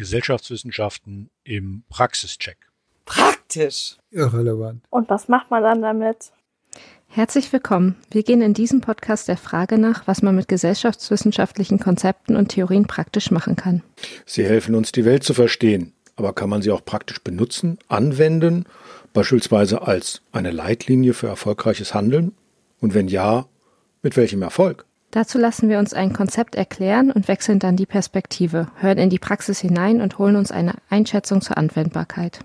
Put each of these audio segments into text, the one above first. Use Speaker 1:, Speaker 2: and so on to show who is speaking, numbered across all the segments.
Speaker 1: Gesellschaftswissenschaften im Praxischeck.
Speaker 2: Praktisch.
Speaker 3: Irrelevant.
Speaker 4: Und was macht man dann damit?
Speaker 5: Herzlich willkommen. Wir gehen in diesem Podcast der Frage nach, was man mit gesellschaftswissenschaftlichen Konzepten und Theorien praktisch machen kann.
Speaker 1: Sie helfen uns, die Welt zu verstehen. Aber kann man sie auch praktisch benutzen, anwenden, beispielsweise als eine Leitlinie für erfolgreiches Handeln? Und wenn ja, mit welchem Erfolg?
Speaker 5: Dazu lassen wir uns ein Konzept erklären und wechseln dann die Perspektive, hören in die Praxis hinein und holen uns eine Einschätzung zur Anwendbarkeit.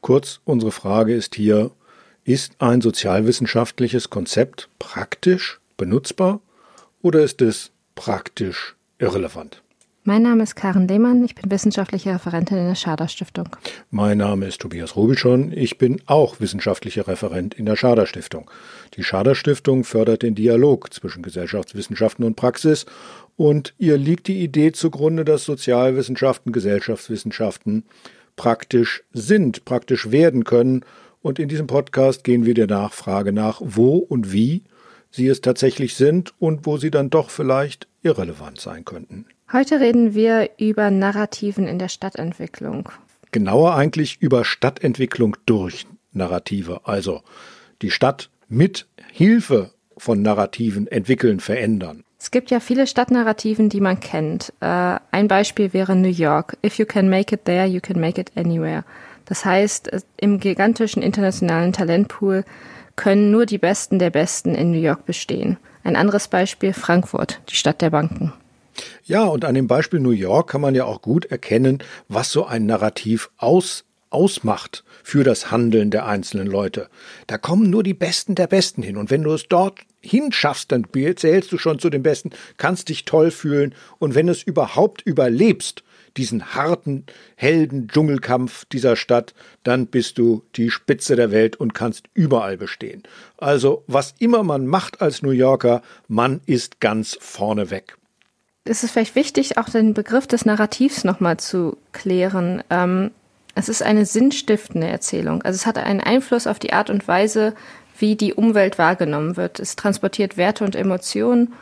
Speaker 1: Kurz, unsere Frage ist hier, ist ein sozialwissenschaftliches Konzept praktisch benutzbar oder ist es praktisch irrelevant?
Speaker 5: Mein Name ist Karen Lehmann, ich bin wissenschaftliche Referentin in der Schader Stiftung.
Speaker 1: Mein Name ist Tobias Rubischon, ich bin auch wissenschaftlicher Referent in der Schader Stiftung. Die Schader Stiftung fördert den Dialog zwischen Gesellschaftswissenschaften und Praxis und ihr liegt die Idee zugrunde, dass Sozialwissenschaften, Gesellschaftswissenschaften praktisch sind, praktisch werden können. Und in diesem Podcast gehen wir der Nachfrage nach, wo und wie sie es tatsächlich sind und wo sie dann doch vielleicht irrelevant sein könnten.
Speaker 5: Heute reden wir über Narrativen in der Stadtentwicklung.
Speaker 1: Genauer eigentlich über Stadtentwicklung durch Narrative, also die Stadt mit Hilfe von Narrativen entwickeln, verändern.
Speaker 5: Es gibt ja viele Stadtnarrativen, die man kennt. Äh, ein Beispiel wäre New York. If you can make it there, you can make it anywhere. Das heißt, im gigantischen internationalen Talentpool können nur die Besten der Besten in New York bestehen. Ein anderes Beispiel Frankfurt, die Stadt der Banken.
Speaker 1: Ja, und an dem Beispiel New York kann man ja auch gut erkennen, was so ein Narrativ aus, ausmacht für das Handeln der einzelnen Leute. Da kommen nur die Besten der Besten hin. Und wenn du es dort hinschaffst, dann zählst du schon zu den Besten, kannst dich toll fühlen. Und wenn es überhaupt überlebst, diesen harten, helden Dschungelkampf dieser Stadt, dann bist du die Spitze der Welt und kannst überall bestehen. Also, was immer man macht als New Yorker, man ist ganz vorne weg
Speaker 5: ist es vielleicht wichtig, auch den Begriff des Narrativs nochmal zu klären. Ähm, es ist eine sinnstiftende Erzählung. Also es hat einen Einfluss auf die Art und Weise, wie die Umwelt wahrgenommen wird. Es transportiert Werte und Emotionen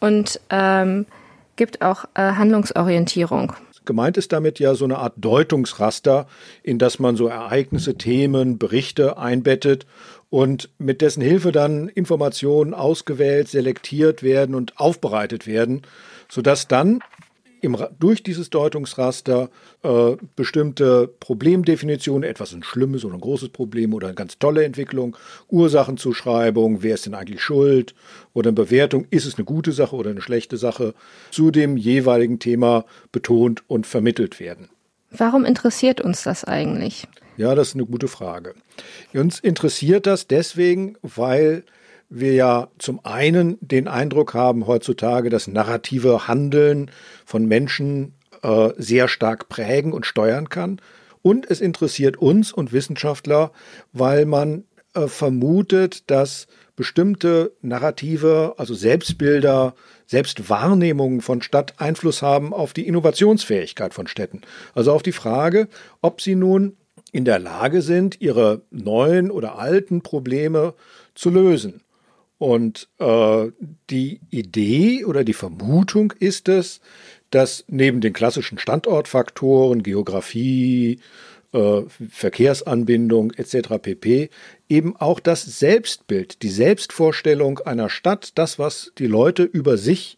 Speaker 5: und ähm, gibt auch äh, Handlungsorientierung.
Speaker 1: Gemeint ist damit ja so eine Art Deutungsraster, in das man so Ereignisse, Themen, Berichte einbettet und mit dessen Hilfe dann Informationen ausgewählt, selektiert werden und aufbereitet werden sodass dann im, durch dieses Deutungsraster äh, bestimmte Problemdefinitionen, etwas ein schlimmes oder ein großes Problem oder eine ganz tolle Entwicklung, Ursachenzuschreibung, wer ist denn eigentlich schuld oder eine Bewertung, ist es eine gute Sache oder eine schlechte Sache, zu dem jeweiligen Thema betont und vermittelt werden.
Speaker 5: Warum interessiert uns das eigentlich?
Speaker 1: Ja, das ist eine gute Frage. Uns interessiert das deswegen, weil wir ja zum einen den Eindruck haben heutzutage, dass narrative Handeln von Menschen äh, sehr stark prägen und steuern kann. Und es interessiert uns und Wissenschaftler, weil man äh, vermutet, dass bestimmte Narrative, also Selbstbilder, Selbstwahrnehmungen von Stadt Einfluss haben auf die Innovationsfähigkeit von Städten. Also auf die Frage, ob sie nun in der Lage sind, ihre neuen oder alten Probleme zu lösen. Und äh, die Idee oder die Vermutung ist es, dass neben den klassischen Standortfaktoren, Geografie, äh, Verkehrsanbindung etc. pp. eben auch das Selbstbild, die Selbstvorstellung einer Stadt, das, was die Leute über sich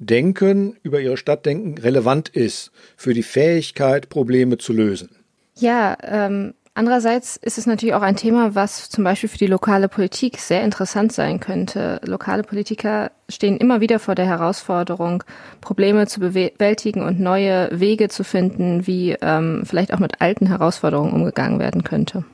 Speaker 1: denken, über ihre Stadt denken, relevant ist für die Fähigkeit, Probleme zu lösen.
Speaker 5: Ja, ähm, Andererseits ist es natürlich auch ein Thema, was zum Beispiel für die lokale Politik sehr interessant sein könnte. Lokale Politiker stehen immer wieder vor der Herausforderung, Probleme zu bewältigen und neue Wege zu finden, wie ähm, vielleicht auch mit alten Herausforderungen umgegangen werden könnte.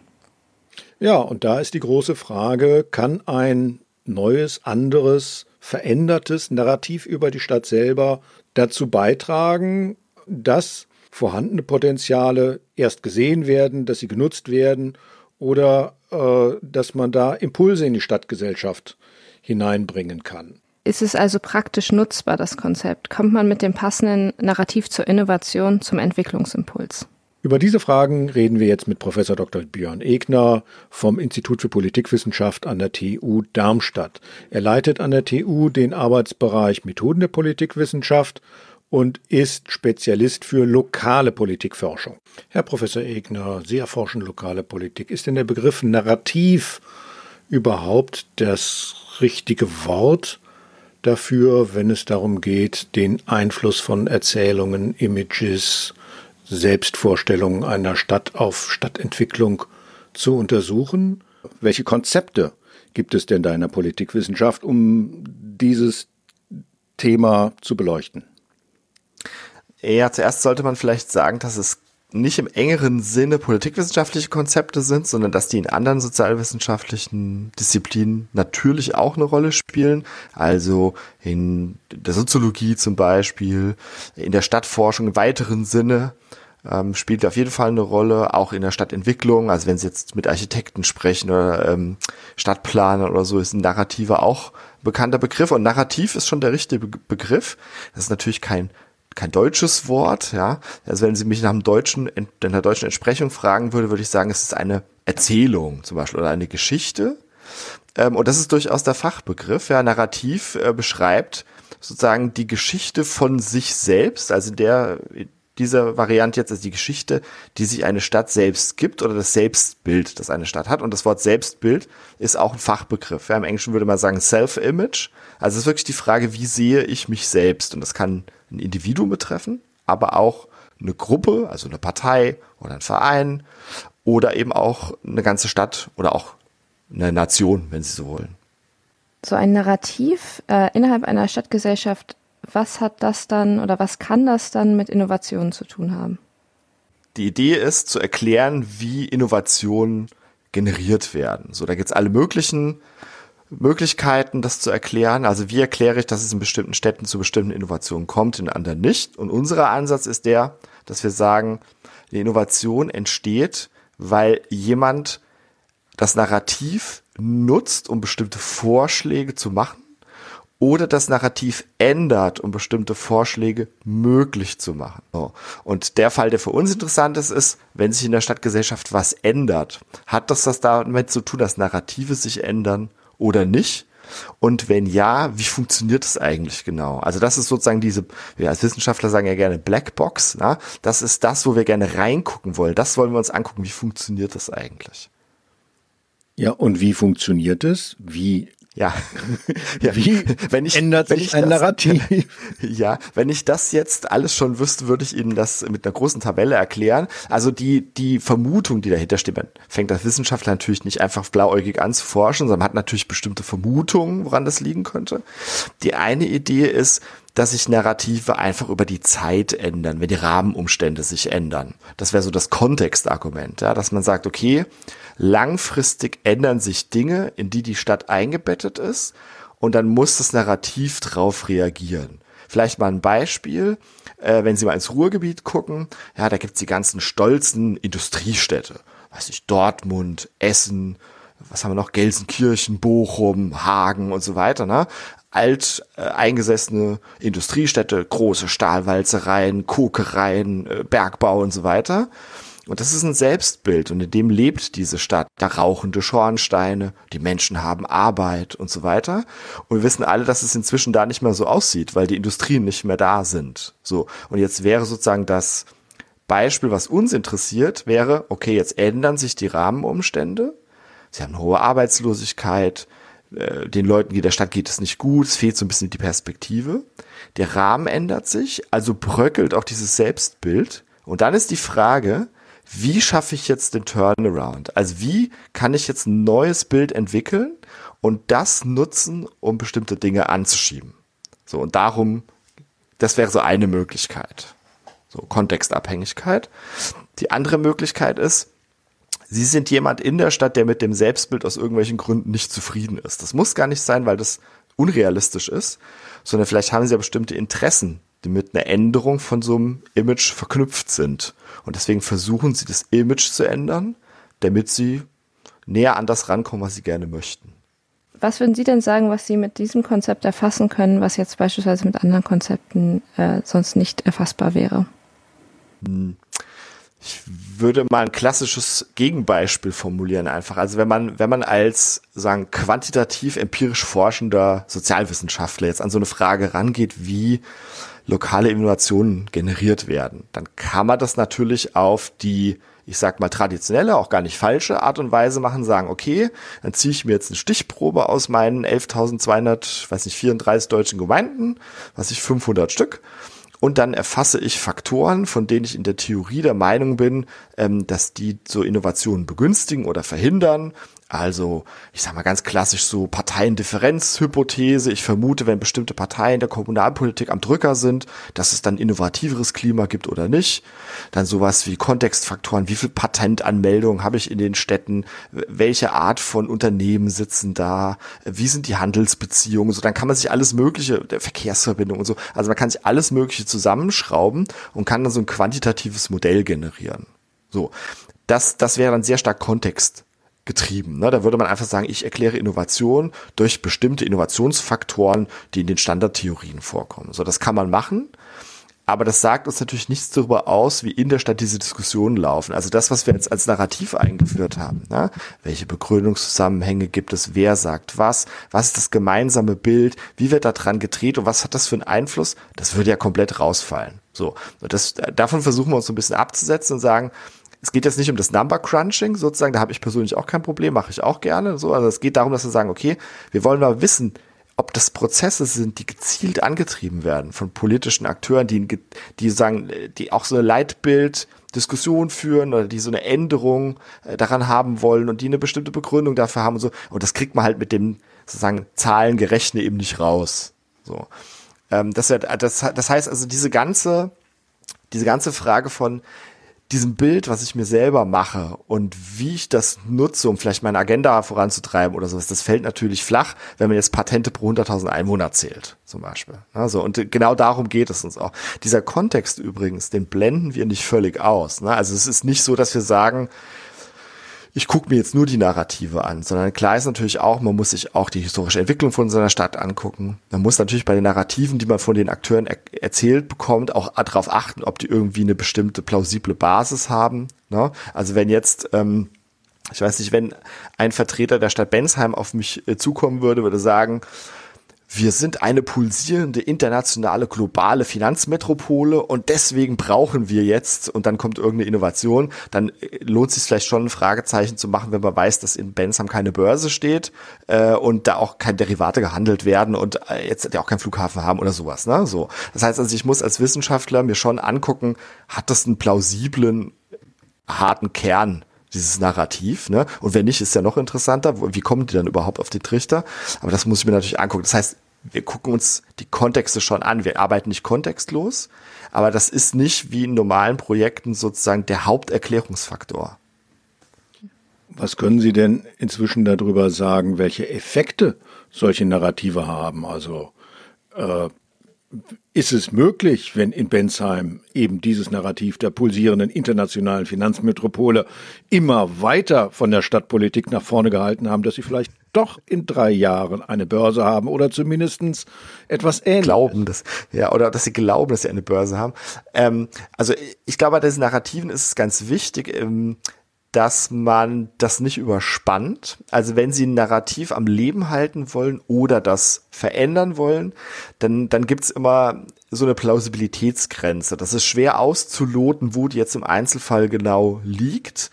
Speaker 1: Ja, und da ist die große Frage, kann ein neues, anderes, verändertes Narrativ über die Stadt selber dazu beitragen, dass vorhandene Potenziale erst gesehen werden, dass sie genutzt werden oder äh, dass man da Impulse in die Stadtgesellschaft hineinbringen kann.
Speaker 5: Ist es also praktisch nutzbar, das Konzept? Kommt man mit dem passenden Narrativ zur Innovation, zum Entwicklungsimpuls?
Speaker 1: Über diese Fragen reden wir jetzt mit Professor Dr. Björn Egner vom Institut für Politikwissenschaft an der TU Darmstadt. Er leitet an der TU den Arbeitsbereich Methoden der Politikwissenschaft und ist Spezialist für lokale Politikforschung. Herr Professor Egner, Sie erforschen lokale Politik. Ist denn der Begriff Narrativ überhaupt das richtige Wort dafür, wenn es darum geht, den Einfluss von Erzählungen, Images, Selbstvorstellungen einer Stadt auf Stadtentwicklung zu untersuchen? Welche Konzepte gibt es denn da in der Politikwissenschaft, um dieses Thema zu beleuchten?
Speaker 2: Ja, zuerst sollte man vielleicht sagen, dass es nicht im engeren Sinne politikwissenschaftliche Konzepte sind, sondern dass die in anderen sozialwissenschaftlichen Disziplinen natürlich auch eine Rolle spielen. Also in der Soziologie zum Beispiel, in der Stadtforschung im weiteren Sinne ähm, spielt auf jeden Fall eine Rolle, auch in der Stadtentwicklung. Also wenn Sie jetzt mit Architekten sprechen oder ähm, Stadtplanern oder so, ist ein Narrativer auch bekannter Begriff. Und Narrativ ist schon der richtige Begriff. Das ist natürlich kein kein deutsches Wort, ja. Also wenn Sie mich nach einem deutschen, in einer deutschen Entsprechung fragen würde, würde ich sagen, es ist eine Erzählung zum Beispiel oder eine Geschichte. Ähm, und das ist durchaus der Fachbegriff. Ja, Narrativ äh, beschreibt sozusagen die Geschichte von sich selbst, also der dieser Variante jetzt ist die Geschichte, die sich eine Stadt selbst gibt oder das Selbstbild, das eine Stadt hat. Und das Wort Selbstbild ist auch ein Fachbegriff. Ja, Im Englischen würde man sagen Self-Image. Also es ist wirklich die Frage, wie sehe ich mich selbst? Und das kann ein Individuum betreffen, aber auch eine Gruppe, also eine Partei oder ein Verein oder eben auch eine ganze Stadt oder auch eine Nation, wenn Sie so wollen.
Speaker 5: So ein Narrativ äh, innerhalb einer Stadtgesellschaft was hat das dann oder was kann das dann mit Innovationen zu tun haben?
Speaker 2: Die Idee ist zu erklären, wie Innovationen generiert werden. So, da gibt es alle möglichen Möglichkeiten, das zu erklären. Also wie erkläre ich, dass es in bestimmten Städten zu bestimmten Innovationen kommt, in anderen nicht. Und unser Ansatz ist der, dass wir sagen, die Innovation entsteht, weil jemand das Narrativ nutzt, um bestimmte Vorschläge zu machen oder das Narrativ ändert, um bestimmte Vorschläge möglich zu machen. So. Und der Fall, der für uns interessant ist, ist, wenn sich in der Stadtgesellschaft was ändert, hat das das damit zu tun, dass Narrative sich ändern oder nicht? Und wenn ja, wie funktioniert das eigentlich genau? Also das ist sozusagen diese, wir als Wissenschaftler sagen ja gerne Blackbox. Na? Das ist das, wo wir gerne reingucken wollen. Das wollen wir uns angucken. Wie funktioniert das eigentlich?
Speaker 1: Ja, und wie funktioniert es? Wie
Speaker 2: ja.
Speaker 1: ja. Wie wenn ich, ändert wenn sich ein das, Narrativ?
Speaker 2: Ja, wenn ich das jetzt alles schon wüsste, würde ich Ihnen das mit einer großen Tabelle erklären. Also die, die Vermutung, die dahinter steht, man fängt als Wissenschaftler natürlich nicht einfach blauäugig an zu forschen, sondern man hat natürlich bestimmte Vermutungen, woran das liegen könnte. Die eine Idee ist, dass sich Narrative einfach über die Zeit ändern, wenn die Rahmenumstände sich ändern. Das wäre so das Kontextargument, ja, dass man sagt, okay, langfristig ändern sich Dinge, in die die Stadt eingebettet ist und dann muss das Narrativ drauf reagieren. Vielleicht mal ein Beispiel, äh, wenn Sie mal ins Ruhrgebiet gucken, ja, da gibt's die ganzen stolzen Industriestädte, weiß ich, Dortmund, Essen, was haben wir noch, Gelsenkirchen, Bochum, Hagen und so weiter, ne? Alt äh, eingesessene Industriestädte, große Stahlwalzereien, Kokereien, äh, Bergbau und so weiter. Und das ist ein Selbstbild und in dem lebt diese Stadt. Da rauchende Schornsteine, die Menschen haben Arbeit und so weiter. Und wir wissen alle, dass es inzwischen da nicht mehr so aussieht, weil die Industrien nicht mehr da sind. So. Und jetzt wäre sozusagen das Beispiel, was uns interessiert, wäre, okay, jetzt ändern sich die Rahmenumstände. Sie haben hohe Arbeitslosigkeit, äh, den Leuten in der Stadt geht es nicht gut, es fehlt so ein bisschen die Perspektive. Der Rahmen ändert sich, also bröckelt auch dieses Selbstbild. Und dann ist die Frage, wie schaffe ich jetzt den Turnaround? Also wie kann ich jetzt ein neues Bild entwickeln und das nutzen, um bestimmte Dinge anzuschieben? So, und darum, das wäre so eine Möglichkeit. So, Kontextabhängigkeit. Die andere Möglichkeit ist, Sie sind jemand in der Stadt, der mit dem Selbstbild aus irgendwelchen Gründen nicht zufrieden ist. Das muss gar nicht sein, weil das unrealistisch ist, sondern vielleicht haben Sie ja bestimmte Interessen, die mit einer Änderung von so einem Image verknüpft sind. Und deswegen versuchen sie das Image zu ändern, damit sie näher an das rankommen, was sie gerne möchten.
Speaker 5: Was würden Sie denn sagen, was Sie mit diesem Konzept erfassen können, was jetzt beispielsweise mit anderen Konzepten äh, sonst nicht erfassbar wäre?
Speaker 2: Hm. Ich würde mal ein klassisches Gegenbeispiel formulieren einfach. Also wenn man, wenn man als, sagen, quantitativ empirisch forschender Sozialwissenschaftler jetzt an so eine Frage rangeht, wie lokale Innovationen generiert werden, dann kann man das natürlich auf die ich sag mal traditionelle, auch gar nicht falsche Art und Weise machen, sagen, okay, dann ziehe ich mir jetzt eine Stichprobe aus meinen 11.200, weiß nicht, 34 deutschen Gemeinden, was ich 500 Stück und dann erfasse ich Faktoren, von denen ich in der Theorie der Meinung bin, ähm, dass die so Innovationen begünstigen oder verhindern also, ich sag mal ganz klassisch so Parteiendifferenzhypothese. Ich vermute, wenn bestimmte Parteien der Kommunalpolitik am Drücker sind, dass es dann innovativeres Klima gibt oder nicht. Dann sowas wie Kontextfaktoren. Wie viel Patentanmeldungen habe ich in den Städten? Welche Art von Unternehmen sitzen da? Wie sind die Handelsbeziehungen? So, dann kann man sich alles Mögliche, der Verkehrsverbindung und so. Also man kann sich alles Mögliche zusammenschrauben und kann dann so ein quantitatives Modell generieren. So. Das, das wäre dann sehr stark Kontext getrieben. Ne? Da würde man einfach sagen, ich erkläre Innovation durch bestimmte Innovationsfaktoren, die in den Standardtheorien vorkommen. So, das kann man machen. Aber das sagt uns natürlich nichts darüber aus, wie in der Stadt diese Diskussionen laufen. Also das, was wir jetzt als Narrativ eingeführt haben. Ne? Welche Begründungszusammenhänge gibt es? Wer sagt was? Was ist das gemeinsame Bild? Wie wird da dran gedreht? Und was hat das für einen Einfluss? Das würde ja komplett rausfallen. So. Das, davon versuchen wir uns so ein bisschen abzusetzen und sagen, es geht jetzt nicht um das Number Crunching sozusagen, da habe ich persönlich auch kein Problem, mache ich auch gerne. So, also es geht darum, dass wir sagen, okay, wir wollen mal wissen, ob das Prozesse sind, die gezielt angetrieben werden von politischen Akteuren, die, die sagen, die auch so eine Leitbild-Diskussion führen oder die so eine Änderung äh, daran haben wollen und die eine bestimmte Begründung dafür haben und so. Und das kriegt man halt mit dem sozusagen Zahlengerechne eben nicht raus. So. Ähm, das, das, das heißt also, diese ganze, diese ganze Frage von, diesem Bild, was ich mir selber mache und wie ich das nutze, um vielleicht meine Agenda voranzutreiben oder sowas, das fällt natürlich flach, wenn man jetzt Patente pro 100.000 Einwohner zählt, zum Beispiel. Also, und genau darum geht es uns auch. Dieser Kontext übrigens, den blenden wir nicht völlig aus. Ne? Also es ist nicht so, dass wir sagen, ich gucke mir jetzt nur die Narrative an, sondern klar ist natürlich auch, man muss sich auch die historische Entwicklung von so einer Stadt angucken. Man muss natürlich bei den Narrativen, die man von den Akteuren er erzählt bekommt, auch darauf achten, ob die irgendwie eine bestimmte plausible Basis haben. Ne? Also wenn jetzt ähm, ich weiß nicht, wenn ein Vertreter der Stadt Bensheim auf mich äh, zukommen würde, würde sagen, wir sind eine pulsierende internationale globale Finanzmetropole und deswegen brauchen wir jetzt und dann kommt irgendeine Innovation, dann äh, lohnt sich vielleicht schon ein Fragezeichen zu machen, wenn man weiß, dass in Bensheim keine Börse steht äh, und da auch keine Derivate gehandelt werden und äh, jetzt ja auch keinen Flughafen haben oder sowas. Ne? So, das heißt also, ich muss als Wissenschaftler mir schon angucken, hat das einen plausiblen harten Kern dieses Narrativ, ne? Und wenn nicht, ist ja noch interessanter, wie kommen die dann überhaupt auf den Trichter? Aber das muss ich mir natürlich angucken. Das heißt, wir gucken uns die Kontexte schon an. Wir arbeiten nicht kontextlos, aber das ist nicht wie in normalen Projekten sozusagen der Haupterklärungsfaktor.
Speaker 1: Was können Sie denn inzwischen darüber sagen, welche Effekte solche Narrative haben? Also äh, ist es möglich, wenn in Bensheim eben dieses Narrativ der pulsierenden internationalen Finanzmetropole immer weiter von der Stadtpolitik nach vorne gehalten haben, dass sie vielleicht doch in drei Jahren eine Börse haben oder zumindestens etwas ähnliches.
Speaker 2: Glauben das, ja, oder dass sie glauben, dass sie eine Börse haben. Ähm, also ich glaube, bei diesen Narrativen ist es ganz wichtig, ähm, dass man das nicht überspannt. Also wenn Sie ein Narrativ am Leben halten wollen oder das verändern wollen, dann, dann gibt's immer so eine Plausibilitätsgrenze. Das ist schwer auszuloten, wo die jetzt im Einzelfall genau liegt.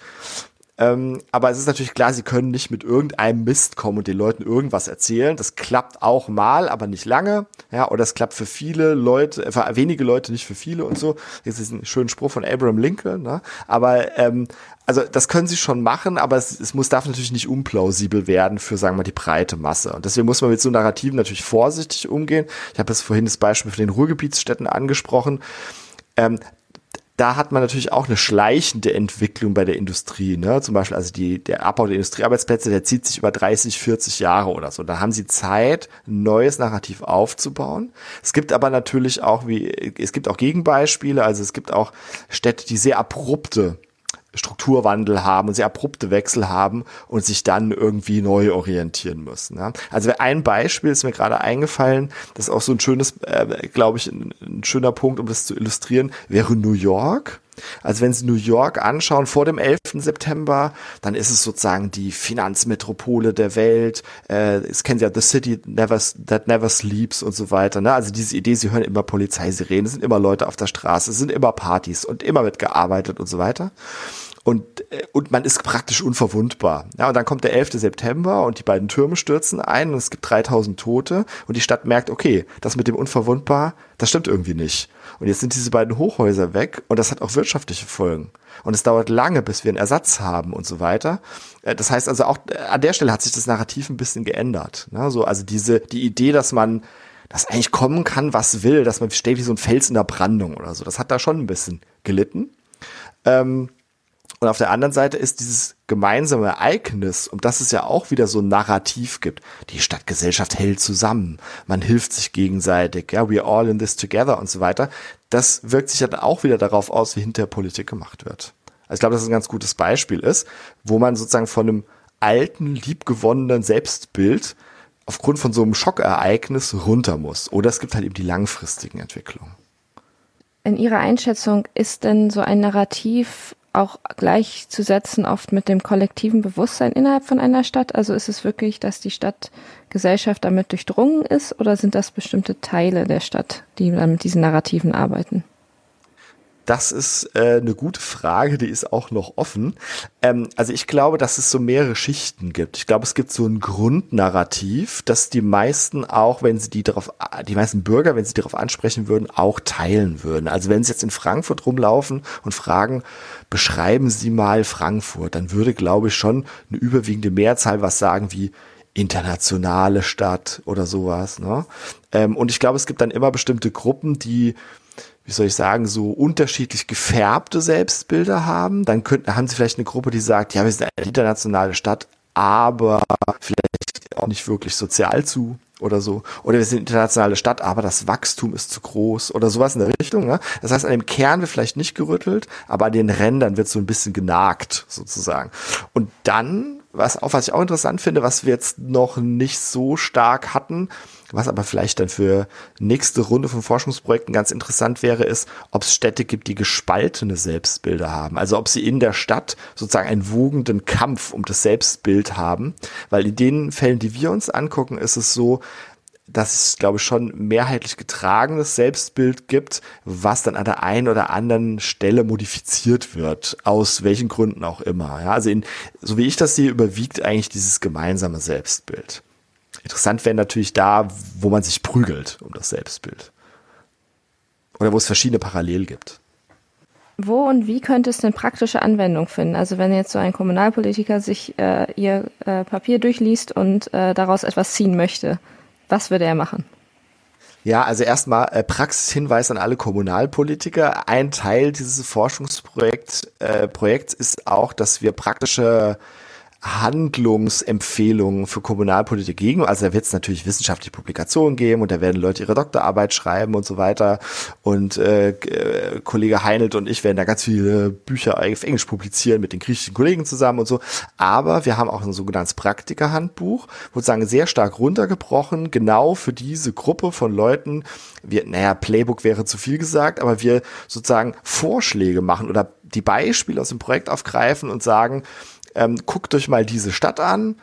Speaker 2: Ähm, aber es ist natürlich klar, sie können nicht mit irgendeinem Mist kommen und den Leuten irgendwas erzählen. Das klappt auch mal, aber nicht lange. Ja, oder es klappt für viele Leute, für wenige Leute, nicht für viele und so. Das ist ein schöner Spruch von Abraham Lincoln. Ne? Aber ähm, also das können sie schon machen, aber es, es muss darf natürlich nicht unplausibel werden für, sagen wir mal, die breite Masse. Und deswegen muss man mit so Narrativen natürlich vorsichtig umgehen. Ich habe jetzt vorhin das Beispiel von den Ruhrgebietsstädten angesprochen. Ähm, da hat man natürlich auch eine schleichende Entwicklung bei der Industrie. Ne? Zum Beispiel also die, der Abbau der Industriearbeitsplätze, der zieht sich über 30, 40 Jahre oder so. Da haben sie Zeit, ein neues Narrativ aufzubauen. Es gibt aber natürlich auch, wie es gibt auch Gegenbeispiele. Also es gibt auch Städte, die sehr abrupte Strukturwandel haben und sehr abrupte Wechsel haben und sich dann irgendwie neu orientieren müssen. Ja. Also ein Beispiel ist mir gerade eingefallen, das ist auch so ein schönes, äh, glaube ich, ein, ein, schöner Punkt, um das zu illustrieren, wäre New York. Also wenn Sie New York anschauen vor dem 11. September, dann ist es sozusagen die Finanzmetropole der Welt. Äh, es kennen Sie ja The City never, That Never Sleeps und so weiter. Ne? Also diese Idee, Sie hören immer Polizeisirenen, es sind immer Leute auf der Straße, es sind immer Partys und immer wird gearbeitet und so weiter und, äh, und man ist praktisch unverwundbar. Ja, und dann kommt der 11. September und die beiden Türme stürzen ein und es gibt 3000 Tote und die Stadt merkt, okay, das mit dem unverwundbar, das stimmt irgendwie nicht. Und jetzt sind diese beiden Hochhäuser weg und das hat auch wirtschaftliche Folgen. Und es dauert lange, bis wir einen Ersatz haben und so weiter. Äh, das heißt also auch äh, an der Stelle hat sich das Narrativ ein bisschen geändert. Ne? So, also diese, die Idee, dass man das eigentlich kommen kann, was will, dass man steht wie so ein Fels in der Brandung oder so. Das hat da schon ein bisschen gelitten. Ähm, und auf der anderen Seite ist dieses gemeinsame Ereignis, um das es ja auch wieder so ein Narrativ gibt. Die Stadtgesellschaft hält zusammen, man hilft sich gegenseitig, ja, we're all in this together und so weiter. Das wirkt sich dann auch wieder darauf aus, wie hinter Politik gemacht wird. Also ich glaube, dass es ein ganz gutes Beispiel ist, wo man sozusagen von einem alten, liebgewonnenen Selbstbild aufgrund von so einem Schockereignis runter muss. Oder es gibt halt eben die langfristigen Entwicklungen.
Speaker 5: In Ihrer Einschätzung ist denn so ein Narrativ auch gleichzusetzen oft mit dem kollektiven Bewusstsein innerhalb von einer Stadt? Also ist es wirklich, dass die Stadtgesellschaft damit durchdrungen ist oder sind das bestimmte Teile der Stadt, die dann mit diesen Narrativen arbeiten?
Speaker 2: Das ist äh, eine gute Frage, die ist auch noch offen. Ähm, also ich glaube, dass es so mehrere Schichten gibt. Ich glaube, es gibt so ein Grundnarrativ, dass die meisten auch, wenn sie die darauf, die meisten Bürger, wenn sie darauf ansprechen würden, auch teilen würden. Also wenn sie jetzt in Frankfurt rumlaufen und fragen, beschreiben Sie mal Frankfurt, dann würde, glaube ich, schon eine überwiegende Mehrzahl was sagen wie internationale Stadt oder sowas. Ne? Ähm, und ich glaube, es gibt dann immer bestimmte Gruppen, die wie soll ich sagen, so unterschiedlich gefärbte Selbstbilder haben. Dann könnten, haben sie vielleicht eine Gruppe, die sagt, ja, wir sind eine internationale Stadt, aber vielleicht auch nicht wirklich sozial zu oder so. Oder wir sind eine internationale Stadt, aber das Wachstum ist zu groß oder sowas in der Richtung. Ne? Das heißt, an dem Kern wird vielleicht nicht gerüttelt, aber an den Rändern wird so ein bisschen genagt sozusagen. Und dann, was auch, was ich auch interessant finde, was wir jetzt noch nicht so stark hatten, was aber vielleicht dann für nächste Runde von Forschungsprojekten ganz interessant wäre, ist, ob es Städte gibt, die gespaltene Selbstbilder haben. Also ob sie in der Stadt sozusagen einen wogenden Kampf um das Selbstbild haben. Weil in den Fällen, die wir uns angucken, ist es so, dass es, glaube ich, schon mehrheitlich getragenes Selbstbild gibt, was dann an der einen oder anderen Stelle modifiziert wird, aus welchen Gründen auch immer. Ja, also in, so wie ich das sehe, überwiegt eigentlich dieses gemeinsame Selbstbild. Interessant wäre natürlich da, wo man sich prügelt um das Selbstbild. Oder wo es verschiedene Parallel gibt.
Speaker 5: Wo und wie könnte es denn praktische Anwendung finden? Also wenn jetzt so ein Kommunalpolitiker sich äh, ihr äh, Papier durchliest und äh, daraus etwas ziehen möchte, was würde er machen?
Speaker 2: Ja, also erstmal äh, Praxishinweis an alle Kommunalpolitiker. Ein Teil dieses Forschungsprojekts äh, Projekts ist auch, dass wir praktische Handlungsempfehlungen für Kommunalpolitik geben. Also da wird es natürlich wissenschaftliche Publikationen geben und da werden Leute ihre Doktorarbeit schreiben und so weiter. Und äh, äh, Kollege Heinelt und ich werden da ganz viele Bücher auf Englisch publizieren mit den griechischen Kollegen zusammen und so. Aber wir haben auch ein sogenanntes Praktikerhandbuch, sozusagen sehr stark runtergebrochen, genau für diese Gruppe von Leuten. Wir, naja, Playbook wäre zu viel gesagt, aber wir sozusagen Vorschläge machen oder die Beispiele aus dem Projekt aufgreifen und sagen, ähm, guckt euch mal diese Stadt an,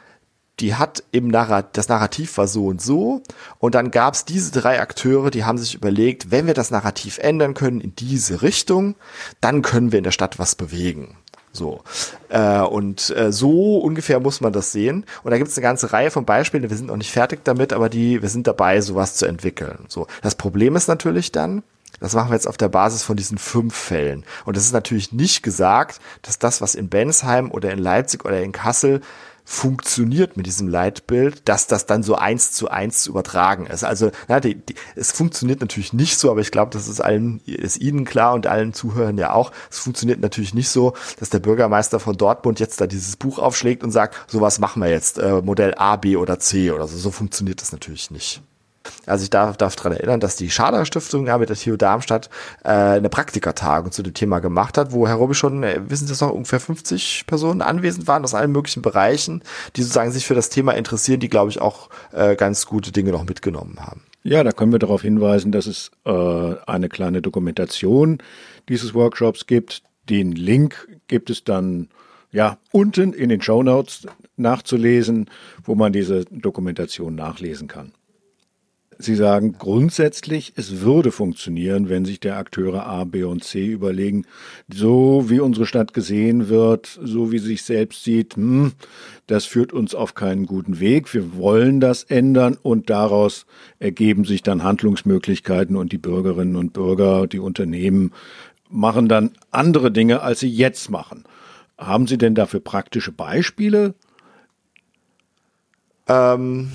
Speaker 2: die hat im Narrativ, das Narrativ war so und so. Und dann gab es diese drei Akteure, die haben sich überlegt, wenn wir das Narrativ ändern können in diese Richtung, dann können wir in der Stadt was bewegen. So. Äh, und äh, so ungefähr muss man das sehen. Und da gibt es eine ganze Reihe von Beispielen, wir sind noch nicht fertig damit, aber die, wir sind dabei, sowas zu entwickeln. So. Das Problem ist natürlich dann, das machen wir jetzt auf der Basis von diesen fünf Fällen. Und es ist natürlich nicht gesagt, dass das, was in Bensheim oder in Leipzig oder in Kassel funktioniert mit diesem Leitbild, dass das dann so eins zu eins zu übertragen ist. Also na, die, die, es funktioniert natürlich nicht so, aber ich glaube, das ist allen ist Ihnen klar und allen Zuhörern ja auch. Es funktioniert natürlich nicht so, dass der Bürgermeister von Dortmund jetzt da dieses Buch aufschlägt und sagt, sowas machen wir jetzt, äh, Modell A, B oder C oder so. So funktioniert das natürlich nicht. Also ich darf, darf daran erinnern, dass die Schader Stiftung ja mit der TU Darmstadt äh, eine Praktikertagung zu dem Thema gemacht hat, wo Herr Robby schon, äh, wissen Sie das noch, ungefähr 50 Personen anwesend waren aus allen möglichen Bereichen, die sozusagen sich für das Thema interessieren, die, glaube ich, auch äh, ganz gute Dinge noch mitgenommen haben.
Speaker 1: Ja, da können wir darauf hinweisen, dass es äh, eine kleine Dokumentation dieses Workshops gibt. Den Link gibt es dann ja unten in den Show Notes nachzulesen, wo man diese Dokumentation nachlesen kann. Sie sagen grundsätzlich, es würde funktionieren, wenn sich der Akteure A, B und C überlegen, so wie unsere Stadt gesehen wird, so wie sie sich selbst sieht, hm, das führt uns auf keinen guten Weg, wir wollen das ändern und daraus ergeben sich dann Handlungsmöglichkeiten und die Bürgerinnen und Bürger, die Unternehmen machen dann andere Dinge, als sie jetzt machen. Haben Sie denn dafür praktische Beispiele?
Speaker 2: Ähm,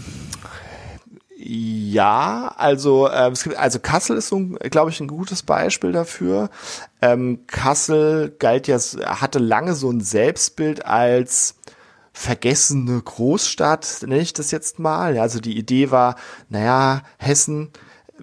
Speaker 2: ja, also ähm, es gibt, also Kassel ist so, glaube ich, ein gutes Beispiel dafür. Ähm, Kassel galt ja, hatte lange so ein Selbstbild als vergessene Großstadt, nenne ich das jetzt mal. Also die Idee war, naja, Hessen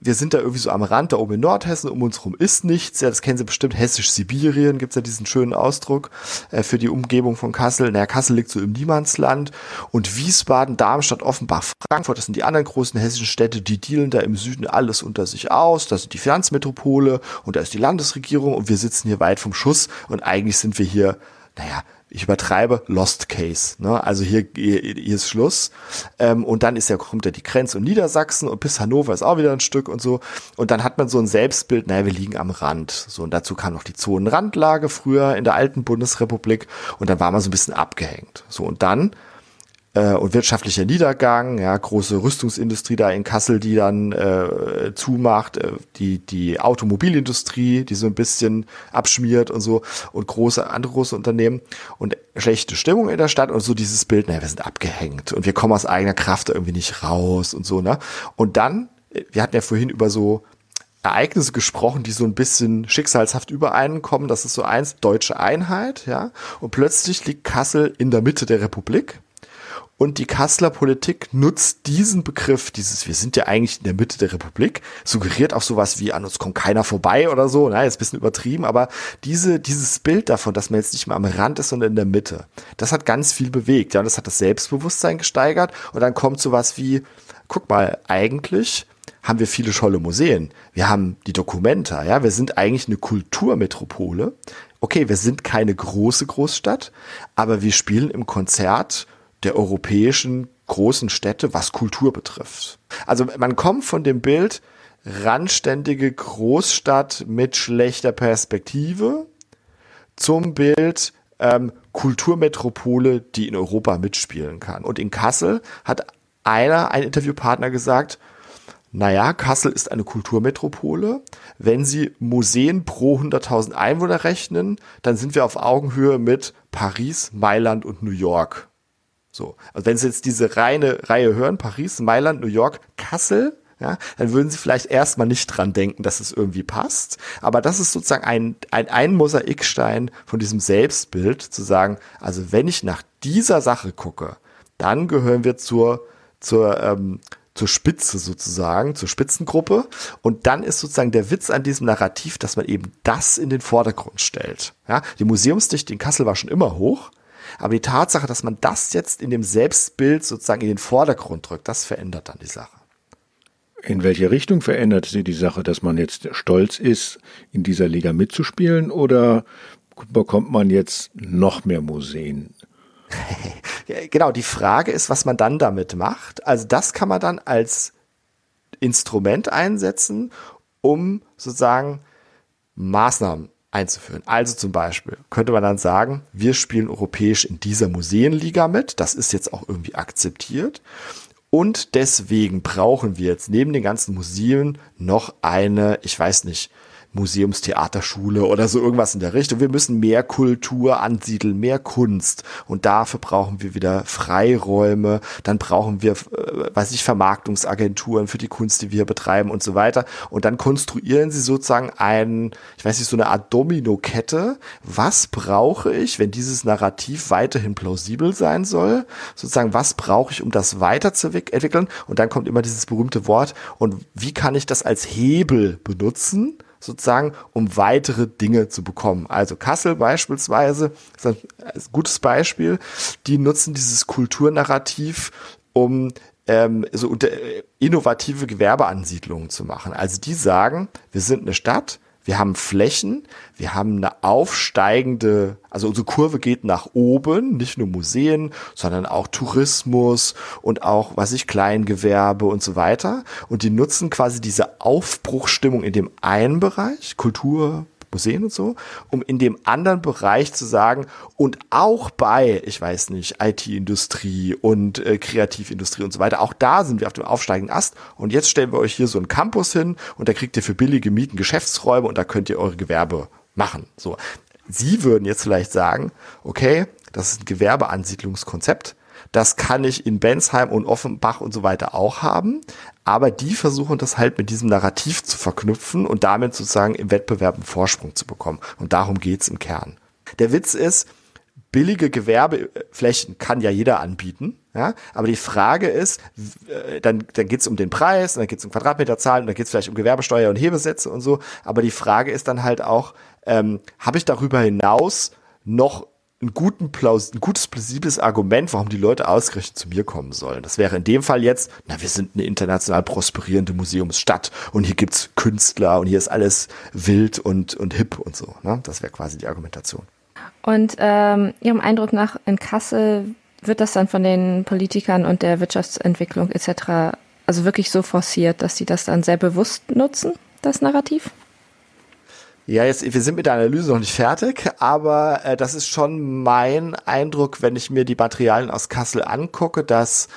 Speaker 2: wir sind da irgendwie so am Rand, da oben in Nordhessen, um uns rum ist nichts. Ja, das kennen Sie bestimmt, Hessisch-Sibirien gibt's ja diesen schönen Ausdruck äh, für die Umgebung von Kassel. Naja, Kassel liegt so im Niemandsland und Wiesbaden, Darmstadt, Offenbach, Frankfurt, das sind die anderen großen hessischen Städte, die dealen da im Süden alles unter sich aus. Das sind die Finanzmetropole und da ist die Landesregierung und wir sitzen hier weit vom Schuss und eigentlich sind wir hier, naja, ich übertreibe, Lost Case. Ne? Also hier, hier, hier ist Schluss. Ähm, und dann ist ja, kommt ja die Grenze und Niedersachsen und bis Hannover ist auch wieder ein Stück und so. Und dann hat man so ein Selbstbild, naja, wir liegen am Rand. So, und dazu kam noch die Zonenrandlage früher in der alten Bundesrepublik. Und dann war man so ein bisschen abgehängt. So, und dann äh, und wirtschaftlicher Niedergang, ja, große Rüstungsindustrie da in Kassel, die dann äh, zumacht, äh, die, die Automobilindustrie, die so ein bisschen abschmiert und so und große, andere große Unternehmen und schlechte Stimmung in der Stadt und so dieses Bild, naja, wir sind abgehängt und wir kommen aus eigener Kraft irgendwie nicht raus und so, ne? Und dann, wir hatten ja vorhin über so Ereignisse gesprochen, die so ein bisschen schicksalshaft übereinkommen. Das ist so eins, deutsche Einheit, ja. Und plötzlich liegt Kassel in der Mitte der Republik und die Kasseler Politik nutzt diesen Begriff, dieses, wir sind ja eigentlich in der Mitte der Republik, suggeriert auch sowas wie, an uns kommt keiner vorbei oder so, na, ist ein bisschen übertrieben, aber diese, dieses Bild davon, dass man jetzt nicht mehr am Rand ist, sondern in der Mitte, das hat ganz viel bewegt, ja, und das hat das Selbstbewusstsein gesteigert und dann kommt sowas wie, guck mal, eigentlich haben wir viele scholle Museen. Wir haben die Dokumenta, ja, wir sind eigentlich eine Kulturmetropole. Okay, wir sind keine große Großstadt, aber wir spielen im Konzert der europäischen großen Städte, was Kultur betrifft. Also man kommt von dem Bild randständige Großstadt mit schlechter Perspektive zum Bild ähm, Kulturmetropole, die in Europa mitspielen kann. Und in Kassel hat einer, ein Interviewpartner gesagt, naja, Kassel ist eine Kulturmetropole. Wenn Sie Museen pro 100.000 Einwohner rechnen, dann sind wir auf Augenhöhe mit Paris, Mailand und New York. So. Also wenn Sie jetzt diese reine Reihe hören, Paris, Mailand, New York, Kassel, ja, dann würden Sie vielleicht erstmal nicht dran denken, dass es irgendwie passt. Aber das ist sozusagen ein, ein, ein Mosaikstein von diesem Selbstbild, zu sagen, also wenn ich nach dieser Sache gucke, dann gehören wir zur, zur, ähm, zur Spitze sozusagen, zur Spitzengruppe. Und dann ist sozusagen der Witz an diesem Narrativ, dass man eben das in den Vordergrund stellt. Ja, die Museumsdichte in Kassel war schon immer hoch. Aber die Tatsache, dass man das jetzt in dem Selbstbild sozusagen in den Vordergrund drückt, das verändert dann die Sache.
Speaker 1: In welche Richtung verändert sie die Sache, dass man jetzt stolz ist, in dieser Liga mitzuspielen oder bekommt man jetzt noch mehr Museen?
Speaker 2: genau, die Frage ist, was man dann damit macht. Also das kann man dann als Instrument einsetzen, um sozusagen Maßnahmen einzuführen. Also zum Beispiel könnte man dann sagen, wir spielen europäisch in dieser Museenliga mit. Das ist jetzt auch irgendwie akzeptiert. Und deswegen brauchen wir jetzt neben den ganzen Museen noch eine, ich weiß nicht, Museumstheaterschule oder so irgendwas in der Richtung. Wir müssen mehr Kultur ansiedeln, mehr Kunst. Und dafür brauchen wir wieder Freiräume. Dann brauchen wir, äh, weiß ich, Vermarktungsagenturen für die Kunst, die wir betreiben und so weiter. Und dann konstruieren sie sozusagen ein, ich weiß nicht, so eine Art Domino-Kette. Was brauche ich, wenn dieses Narrativ weiterhin plausibel sein soll? Sozusagen, was brauche ich, um das weiterzuentwickeln? Und dann kommt immer dieses berühmte Wort. Und wie kann ich das als Hebel benutzen? Sozusagen, um weitere Dinge zu bekommen. Also Kassel beispielsweise ist ein gutes Beispiel. Die nutzen dieses Kulturnarrativ, um ähm, so äh, innovative Gewerbeansiedlungen zu machen. Also die sagen, wir sind eine Stadt, wir haben Flächen, wir haben eine aufsteigende, also unsere Kurve geht nach oben, nicht nur Museen, sondern auch Tourismus und auch, was ich, Kleingewerbe und so weiter. Und die nutzen quasi diese Aufbruchstimmung in dem einen Bereich, Kultur, Museen und so, um in dem anderen Bereich zu sagen, und auch bei, ich weiß nicht, IT-Industrie und äh, Kreativindustrie und so weiter, auch da sind wir auf dem aufsteigenden Ast und jetzt stellen wir euch hier so einen Campus hin und da kriegt ihr für billige Mieten Geschäftsräume und da könnt ihr eure Gewerbe machen. So. Sie würden jetzt vielleicht sagen, okay, das ist ein Gewerbeansiedlungskonzept, das kann ich in Bensheim und Offenbach und so weiter auch haben. Aber die versuchen das halt mit diesem Narrativ zu verknüpfen und damit sozusagen im Wettbewerb einen Vorsprung zu bekommen. Und darum geht's im Kern. Der Witz ist, billige Gewerbeflächen kann ja jeder anbieten. Ja, aber die Frage ist, äh, dann, dann geht's um den Preis, dann geht's um Quadratmeterzahlen, und dann geht's vielleicht um Gewerbesteuer und Hebesätze und so. Aber die Frage ist dann halt auch, ähm, habe ich darüber hinaus noch ein, guten, ein gutes, plausibles Argument, warum die Leute ausgerechnet zu mir kommen sollen. Das wäre in dem Fall jetzt, na, wir sind eine international prosperierende Museumsstadt und hier gibt's Künstler und hier ist alles wild und, und hip und so. Ne? Das wäre quasi die Argumentation.
Speaker 5: Und ähm, Ihrem Eindruck nach in Kassel wird das dann von den Politikern und der Wirtschaftsentwicklung etc. also wirklich so forciert, dass sie das dann sehr bewusst nutzen, das Narrativ?
Speaker 2: Ja, jetzt, wir sind mit der Analyse noch nicht fertig, aber äh, das ist schon mein Eindruck, wenn ich mir die Materialien aus Kassel angucke, dass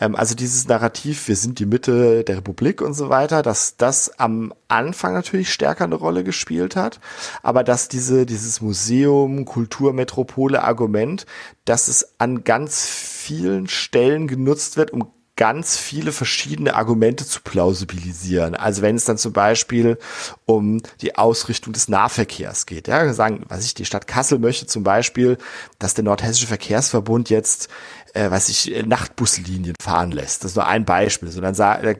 Speaker 2: ähm, also dieses Narrativ, wir sind die Mitte der Republik und so weiter, dass das am Anfang natürlich stärker eine Rolle gespielt hat, aber dass diese, dieses Museum, Kulturmetropole Argument, dass es an ganz vielen Stellen genutzt wird, um ganz viele verschiedene Argumente zu plausibilisieren. Also wenn es dann zum Beispiel um die Ausrichtung des Nahverkehrs geht. Ja, sagen, was ich, die Stadt Kassel möchte zum Beispiel, dass der Nordhessische Verkehrsverbund jetzt äh, weiß ich, äh, Nachtbuslinien fahren lässt. Das ist nur ein Beispiel. So, dann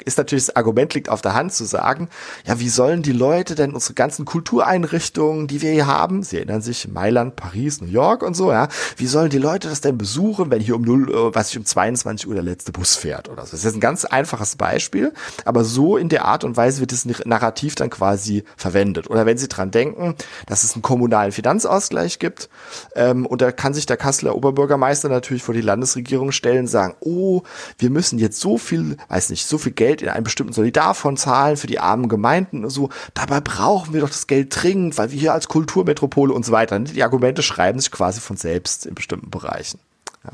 Speaker 2: ist natürlich das Argument liegt auf der Hand zu sagen, ja, wie sollen die Leute denn unsere ganzen Kultureinrichtungen, die wir hier haben, sie erinnern sich, Mailand, Paris, New York und so, ja, wie sollen die Leute das denn besuchen, wenn hier um 0, äh, was ich, um 22 Uhr der letzte Bus fährt oder so. Das ist ein ganz einfaches Beispiel, aber so in der Art und Weise wird das Narrativ dann quasi verwendet. Oder wenn Sie dran denken, dass es einen kommunalen Finanzausgleich gibt, ähm, und da kann sich der Kasseler Oberbürgermeister natürlich vor die Landesregierung Bundesregierung stellen, sagen, oh, wir müssen jetzt so viel, weiß nicht, so viel Geld in einen bestimmten Solidarfonds zahlen für die armen Gemeinden und so. Dabei brauchen wir doch das Geld dringend, weil wir hier als Kulturmetropole und so weiter. Die Argumente schreiben sich quasi von selbst in bestimmten Bereichen. Ja.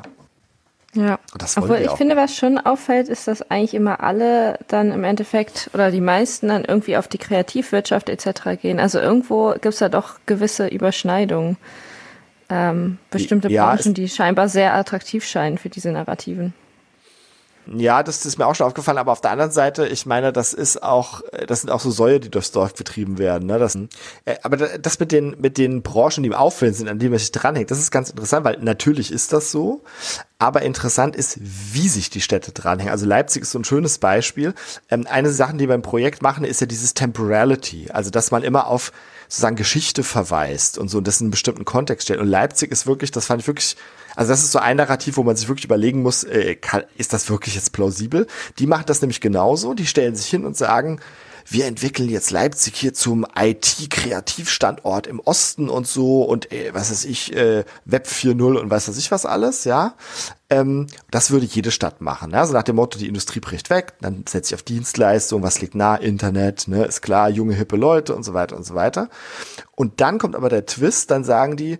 Speaker 5: Ja, obwohl ich finde, was schon auffällt, ist, dass eigentlich immer alle dann im Endeffekt oder die meisten dann irgendwie auf die Kreativwirtschaft etc. gehen. Also irgendwo gibt es da doch gewisse Überschneidungen ähm, bestimmte ja, Branchen, die scheinbar sehr attraktiv scheinen für diese Narrativen.
Speaker 2: Ja, das ist mir auch schon aufgefallen, aber auf der anderen Seite, ich meine, das ist auch, das sind auch so Säue, die durchs Dorf getrieben werden. Ne? Das, äh, aber das mit den, mit den Branchen, die im Auffällen sind, an denen man sich dranhängt, das ist ganz interessant, weil natürlich ist das so, aber interessant ist, wie sich die Städte dranhängen. Also Leipzig ist so ein schönes Beispiel. Ähm, eine Sache, die wir im Projekt machen, ist ja dieses Temporality, also dass man immer auf sozusagen Geschichte verweist und so und das in einen bestimmten Kontext stellt. Und Leipzig ist wirklich, das fand ich wirklich, also das ist so ein Narrativ, wo man sich wirklich überlegen muss, äh, kann, ist das wirklich jetzt plausibel? Die machen das nämlich genauso, die stellen sich hin und sagen, wir entwickeln jetzt Leipzig hier zum IT-Kreativstandort im Osten und so und äh, was weiß ich, äh, Web 4.0 und was weiß ich was alles, ja. Ähm, das würde jede Stadt machen. Ja? Also nach dem Motto, die Industrie bricht weg, dann setze ich auf Dienstleistung, was liegt nah, Internet, ne, ist klar, junge, hippe Leute und so weiter und so weiter. Und dann kommt aber der Twist, dann sagen die,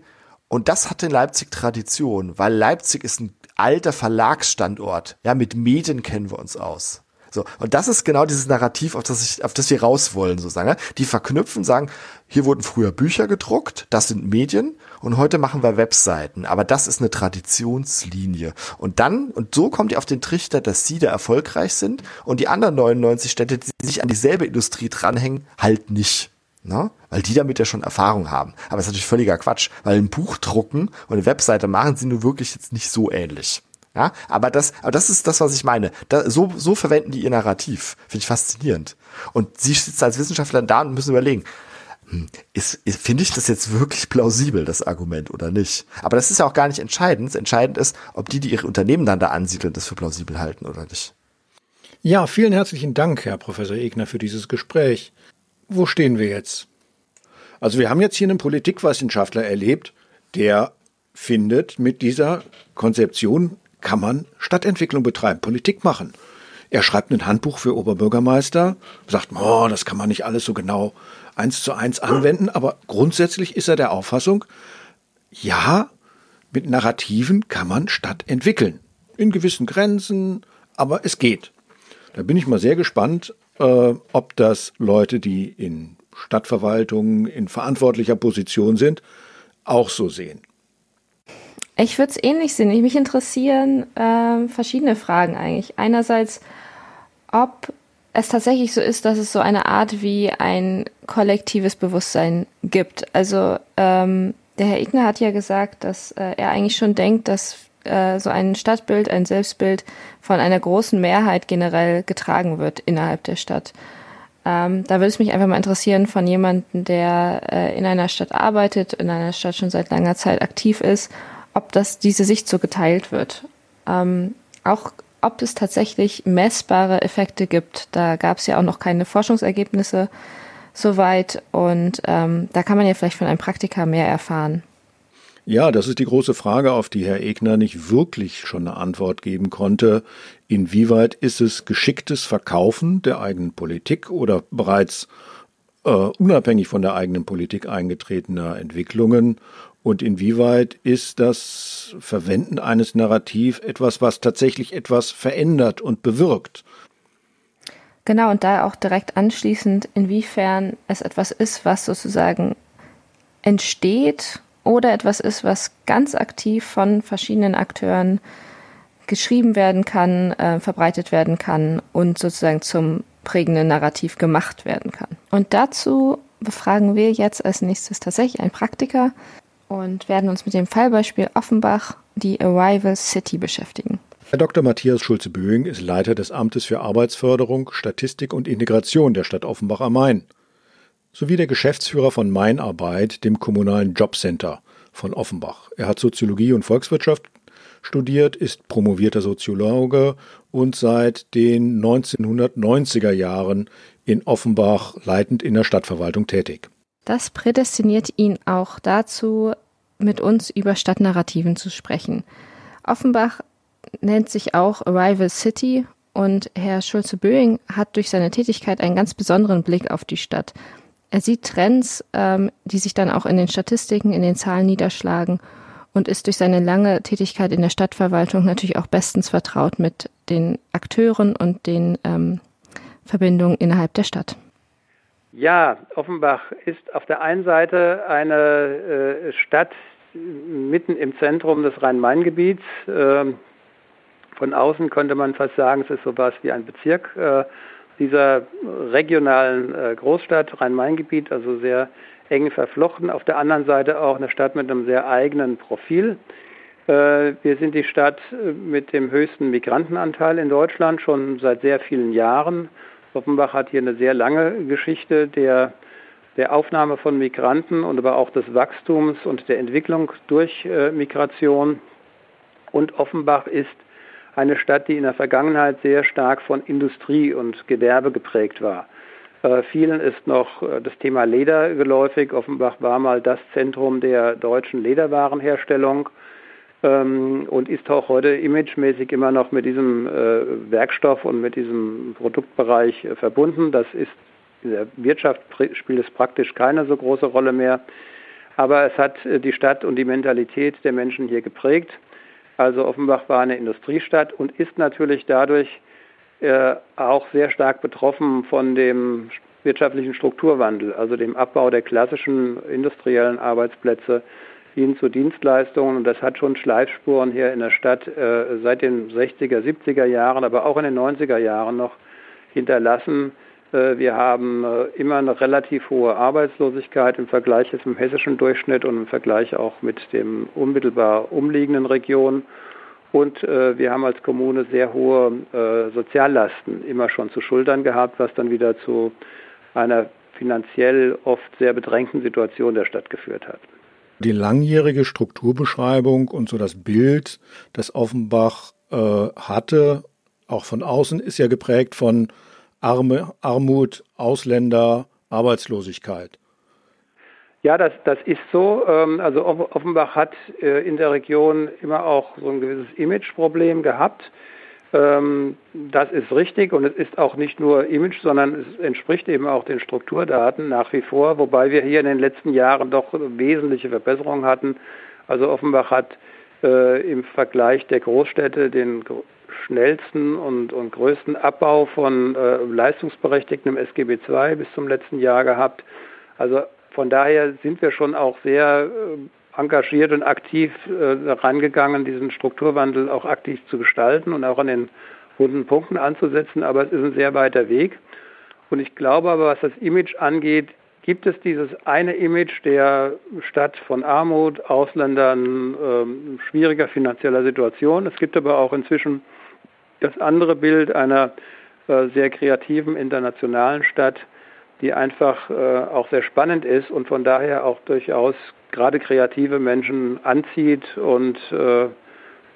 Speaker 2: und das hat in Leipzig Tradition, weil Leipzig ist ein alter Verlagsstandort. Ja, mit Medien kennen wir uns aus. So, und das ist genau dieses Narrativ, auf das, ich, auf das wir raus wollen, sozusagen. Die verknüpfen, sagen, hier wurden früher Bücher gedruckt, das sind Medien und heute machen wir Webseiten. Aber das ist eine Traditionslinie. Und dann, und so kommt ihr auf den Trichter, dass sie da erfolgreich sind und die anderen 99 Städte, die sich an dieselbe Industrie dranhängen, halt nicht. Ne? Weil die damit ja schon Erfahrung haben. Aber das ist natürlich völliger Quatsch, weil ein Buch drucken und eine Webseite machen sie nur wirklich jetzt nicht so ähnlich. Ja, aber das, aber das ist das, was ich meine. Da, so, so verwenden die ihr Narrativ. Finde ich faszinierend. Und sie sitzt als Wissenschaftlerin da und müssen überlegen, hm, ist, ist, finde ich das jetzt wirklich plausibel, das Argument oder nicht? Aber das ist ja auch gar nicht entscheidend. Entscheidend ist, ob die, die ihre Unternehmen dann da ansiedeln, das für plausibel halten oder nicht.
Speaker 1: Ja, vielen herzlichen Dank, Herr Professor Egner, für dieses Gespräch. Wo stehen wir jetzt? Also wir haben jetzt hier einen Politikwissenschaftler erlebt, der findet, mit dieser Konzeption kann man Stadtentwicklung betreiben, Politik machen. Er schreibt ein Handbuch für Oberbürgermeister, sagt, oh, das kann man nicht alles so genau eins zu eins anwenden, aber grundsätzlich ist er der Auffassung, ja, mit Narrativen kann man Stadt entwickeln. In gewissen Grenzen, aber es geht. Da bin ich mal sehr gespannt, äh, ob das Leute, die in Stadtverwaltungen in verantwortlicher Position sind, auch so sehen.
Speaker 5: Ich würde es ähnlich sehen. Mich interessieren äh, verschiedene Fragen eigentlich. Einerseits, ob es tatsächlich so ist, dass es so eine Art wie ein kollektives Bewusstsein gibt. Also ähm, der Herr Igner hat ja gesagt, dass äh, er eigentlich schon denkt, dass äh, so ein Stadtbild, ein Selbstbild von einer großen Mehrheit generell getragen wird innerhalb der Stadt. Ähm, da würde es mich einfach mal interessieren von jemandem, der äh, in einer Stadt arbeitet, in einer Stadt schon seit langer Zeit aktiv ist, ob das diese Sicht so geteilt wird. Ähm, auch ob es tatsächlich messbare Effekte gibt. Da gab es ja auch noch keine Forschungsergebnisse soweit und ähm, da kann man ja vielleicht von einem Praktiker mehr erfahren.
Speaker 1: Ja, das ist die große Frage, auf die Herr Egner nicht wirklich schon eine Antwort geben konnte. Inwieweit ist es geschicktes Verkaufen der eigenen Politik oder bereits äh, unabhängig von der eigenen Politik eingetretener Entwicklungen? Und inwieweit ist das Verwenden eines Narrativs etwas, was tatsächlich etwas verändert und bewirkt?
Speaker 5: Genau, und da auch direkt anschließend, inwiefern es etwas ist, was sozusagen entsteht oder etwas ist, was ganz aktiv von verschiedenen Akteuren geschrieben werden kann, äh, verbreitet werden kann und sozusagen zum prägenden Narrativ gemacht werden kann. Und dazu befragen wir jetzt als nächstes tatsächlich einen Praktiker und werden uns mit dem Fallbeispiel Offenbach, die Arrival City, beschäftigen.
Speaker 1: Herr Dr. Matthias Schulze-Böing ist Leiter des Amtes für Arbeitsförderung, Statistik und Integration der Stadt Offenbach am Main sowie der Geschäftsführer von Meinarbeit, dem kommunalen Jobcenter von Offenbach. Er hat Soziologie und Volkswirtschaft studiert, ist promovierter Soziologe und seit den 1990er Jahren in Offenbach leitend in der Stadtverwaltung tätig.
Speaker 5: Das prädestiniert ihn auch dazu, mit uns über Stadtnarrativen zu sprechen. Offenbach nennt sich auch Arrival City und Herr Schulze-Böing hat durch seine Tätigkeit einen ganz besonderen Blick auf die Stadt. Er sieht Trends, ähm, die sich dann auch in den Statistiken, in den Zahlen niederschlagen und ist durch seine lange Tätigkeit in der Stadtverwaltung natürlich auch bestens vertraut mit den Akteuren und den ähm, Verbindungen innerhalb der Stadt.
Speaker 3: Ja, Offenbach ist auf der einen Seite eine äh, Stadt mitten im Zentrum des Rhein-Main-Gebiets. Äh, von außen könnte man fast sagen, es ist sowas wie ein Bezirk. Äh, dieser regionalen äh, Großstadt Rhein-Main-Gebiet, also sehr eng verflochten. Auf der anderen Seite auch eine Stadt mit einem sehr eigenen Profil. Äh, wir sind die Stadt mit dem höchsten Migrantenanteil in Deutschland schon seit sehr vielen Jahren. Offenbach hat hier eine sehr lange Geschichte der, der Aufnahme von Migranten und aber auch des Wachstums und der Entwicklung durch Migration. Und Offenbach ist eine Stadt, die in der Vergangenheit sehr stark von Industrie und Gewerbe geprägt war. Äh, vielen ist noch äh, das Thema Leder geläufig. Offenbach war mal das Zentrum der deutschen Lederwarenherstellung ähm, und ist auch heute imagemäßig immer noch mit diesem äh, Werkstoff und mit diesem Produktbereich äh, verbunden. Das ist in der Wirtschaft spielt es praktisch keine so große Rolle mehr. Aber es hat äh, die Stadt und die Mentalität der Menschen hier geprägt. Also Offenbach war eine Industriestadt und ist natürlich dadurch äh, auch sehr stark betroffen von dem wirtschaftlichen Strukturwandel, also dem Abbau der klassischen industriellen Arbeitsplätze hin zu Dienstleistungen. Und das hat schon Schleifspuren hier in der Stadt äh, seit den 60er, 70er Jahren, aber auch in den 90er Jahren noch hinterlassen. Äh, wir haben äh, immer eine relativ hohe Arbeitslosigkeit im Vergleich zum hessischen Durchschnitt und im Vergleich auch mit den unmittelbar umliegenden Regionen. Und äh, wir haben als Kommune sehr hohe Soziallasten immer schon zu schultern gehabt, was dann wieder zu einer finanziell oft sehr bedrängten Situation der Stadt geführt hat.
Speaker 1: Die langjährige Strukturbeschreibung und so das Bild, das Offenbach hatte, auch von außen, ist ja geprägt von Arme, Armut, Ausländer, Arbeitslosigkeit.
Speaker 3: Ja, das, das ist so. Ähm, also Offenbach hat äh, in der Region immer auch so ein gewisses Imageproblem gehabt. Ähm, das ist richtig und es ist auch nicht nur Image, sondern es entspricht eben auch den Strukturdaten nach wie vor, wobei wir hier in den letzten Jahren doch wesentliche Verbesserungen hatten. Also Offenbach hat äh, im Vergleich der Großstädte den schnellsten und, und größten Abbau von äh, Leistungsberechtigten im SGB II bis zum letzten Jahr gehabt. Also von daher sind wir schon auch sehr äh, engagiert und aktiv äh, rangegangen, diesen Strukturwandel auch aktiv zu gestalten und auch an den wunden Punkten anzusetzen. Aber es ist ein sehr weiter Weg. Und ich glaube aber, was das Image angeht, gibt es dieses eine Image der Stadt von Armut, Ausländern, ähm, schwieriger finanzieller Situation. Es gibt aber auch inzwischen das andere Bild einer äh, sehr kreativen internationalen Stadt, die einfach äh, auch sehr spannend ist und von daher auch durchaus gerade kreative Menschen anzieht und äh,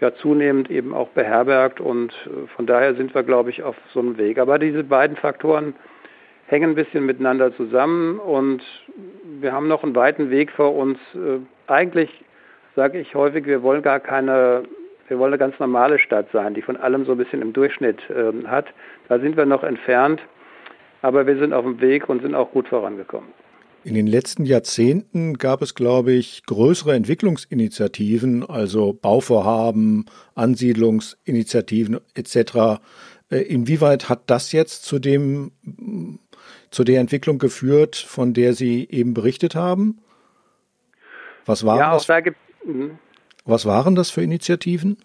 Speaker 3: ja zunehmend eben auch beherbergt und äh, von daher sind wir, glaube ich, auf so einem Weg. Aber diese beiden Faktoren hängen ein bisschen miteinander zusammen und wir haben noch einen weiten Weg vor uns. Äh, eigentlich sage ich häufig, wir wollen gar keine, wir wollen eine ganz normale Stadt sein, die von allem so ein bisschen im Durchschnitt äh, hat. Da sind wir noch entfernt. Aber wir sind auf dem Weg und sind auch gut vorangekommen.
Speaker 1: In den letzten Jahrzehnten gab es, glaube ich, größere Entwicklungsinitiativen, also Bauvorhaben, Ansiedlungsinitiativen etc. Äh, inwieweit hat das jetzt zu dem zu der Entwicklung geführt, von der Sie eben berichtet haben? Was waren, ja, das, da gibt, mhm. was waren das für Initiativen?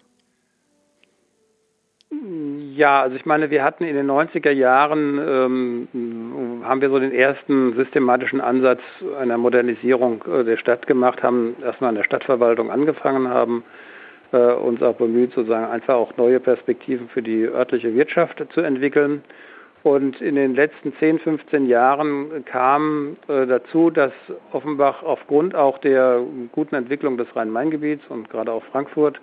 Speaker 3: Ja, also ich meine, wir hatten in den 90er Jahren, ähm, haben wir so den ersten systematischen Ansatz einer Modernisierung äh, der Stadt gemacht, haben erstmal in der Stadtverwaltung angefangen, haben äh, uns auch bemüht, sozusagen einfach auch neue Perspektiven für die örtliche Wirtschaft zu entwickeln. Und in den letzten 10, 15 Jahren kam äh, dazu, dass Offenbach aufgrund auch der guten Entwicklung des Rhein-Main-Gebiets und gerade auch Frankfurt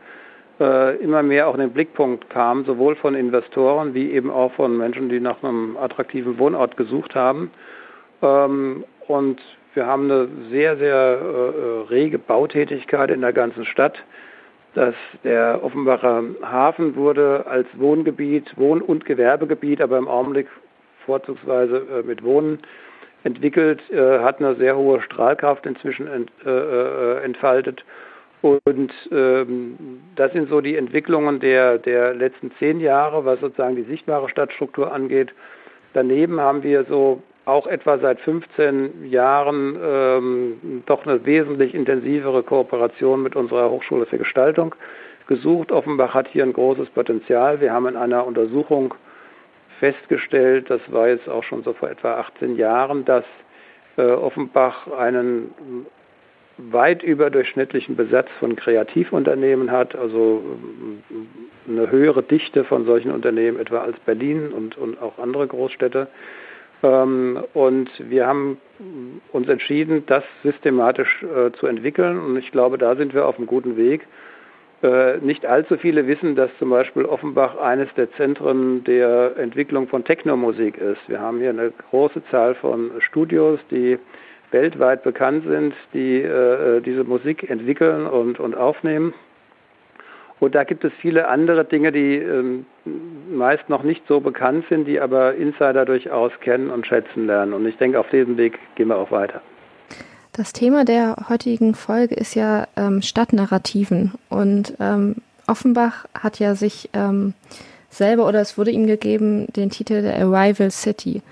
Speaker 3: äh, immer mehr auch in den Blickpunkt kam, sowohl von Investoren wie eben auch von Menschen, die nach einem attraktiven Wohnort gesucht haben. Ähm, und wir haben eine sehr, sehr äh, rege Bautätigkeit in der ganzen Stadt. Dass der Offenbacher Hafen wurde als Wohngebiet, Wohn- und Gewerbegebiet, aber im Augenblick vorzugsweise äh, mit Wohnen entwickelt, äh, hat eine sehr hohe Strahlkraft inzwischen ent, äh, äh, entfaltet und ähm, das sind so die Entwicklungen der, der letzten zehn Jahre, was sozusagen die sichtbare Stadtstruktur angeht. Daneben haben wir so auch etwa seit 15 Jahren ähm, doch eine wesentlich intensivere Kooperation mit unserer Hochschule für Gestaltung gesucht. Offenbach hat hier ein großes Potenzial. Wir haben in einer Untersuchung festgestellt, das war jetzt auch schon so vor etwa 18 Jahren, dass äh, Offenbach einen weit überdurchschnittlichen Besatz von Kreativunternehmen hat, also äh, eine höhere Dichte von solchen Unternehmen etwa als Berlin und, und auch andere Großstädte. Ähm, und wir haben uns entschieden, das systematisch äh, zu entwickeln und ich glaube, da sind wir auf einem guten Weg. Äh, nicht allzu viele wissen, dass zum Beispiel Offenbach eines der Zentren der Entwicklung von Technomusik ist. Wir haben hier eine große Zahl von Studios, die weltweit bekannt sind, die äh, diese Musik entwickeln und, und aufnehmen. Und da gibt es viele andere Dinge, die ähm, meist noch nicht so bekannt sind, die aber Insider durchaus kennen und schätzen lernen. Und ich denke, auf diesem Weg gehen wir auch weiter.
Speaker 5: Das Thema der heutigen Folge ist ja ähm, Stadtnarrativen. Und ähm, Offenbach hat ja sich ähm, selber oder es wurde ihm gegeben den Titel der Arrival City.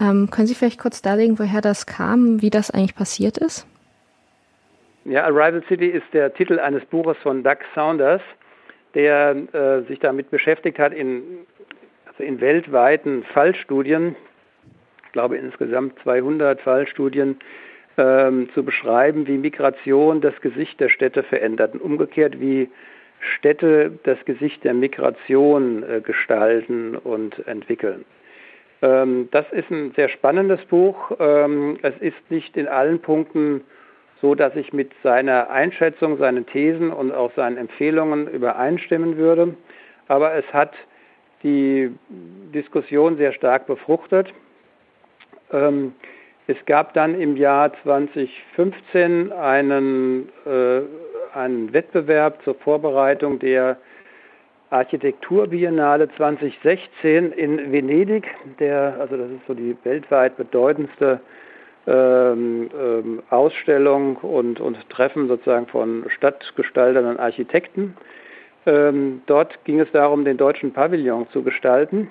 Speaker 5: Ähm, können Sie vielleicht kurz darlegen, woher das kam, wie das eigentlich passiert ist?
Speaker 3: Ja, Arrival City ist der Titel eines Buches von Doug Saunders, der äh, sich damit beschäftigt hat, in, also in weltweiten Fallstudien, ich glaube insgesamt 200 Fallstudien, ähm, zu beschreiben, wie Migration das Gesicht der Städte verändert und umgekehrt, wie Städte das Gesicht der Migration äh, gestalten und entwickeln. Ähm, das ist ein sehr spannendes Buch. Ähm, es ist nicht in allen Punkten so, dass ich mit seiner Einschätzung, seinen Thesen und auch seinen Empfehlungen übereinstimmen würde. Aber es hat die Diskussion sehr stark befruchtet. Ähm, es gab dann im Jahr 2015 einen, äh, einen Wettbewerb zur Vorbereitung der Architekturbiennale 2016 in Venedig, der, also das ist so die weltweit bedeutendste ähm, ähm, Ausstellung und, und Treffen sozusagen von Stadtgestaltern und Architekten. Ähm, dort ging es darum, den deutschen Pavillon zu gestalten.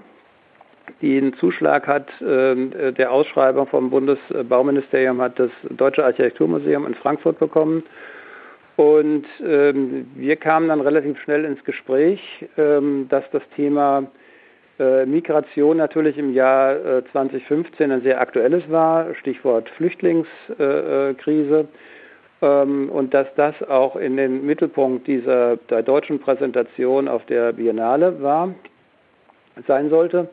Speaker 3: Den Zuschlag hat äh, der Ausschreibung vom Bundesbauministerium hat das Deutsche Architekturmuseum in Frankfurt bekommen. Und ähm, wir kamen dann relativ schnell ins Gespräch, ähm, dass das Thema Migration natürlich im Jahr äh, 2015 ein sehr aktuelles war, Stichwort Flüchtlingskrise. Ähm, und dass das auch in den Mittelpunkt dieser der deutschen Präsentation auf der Biennale war, sein sollte.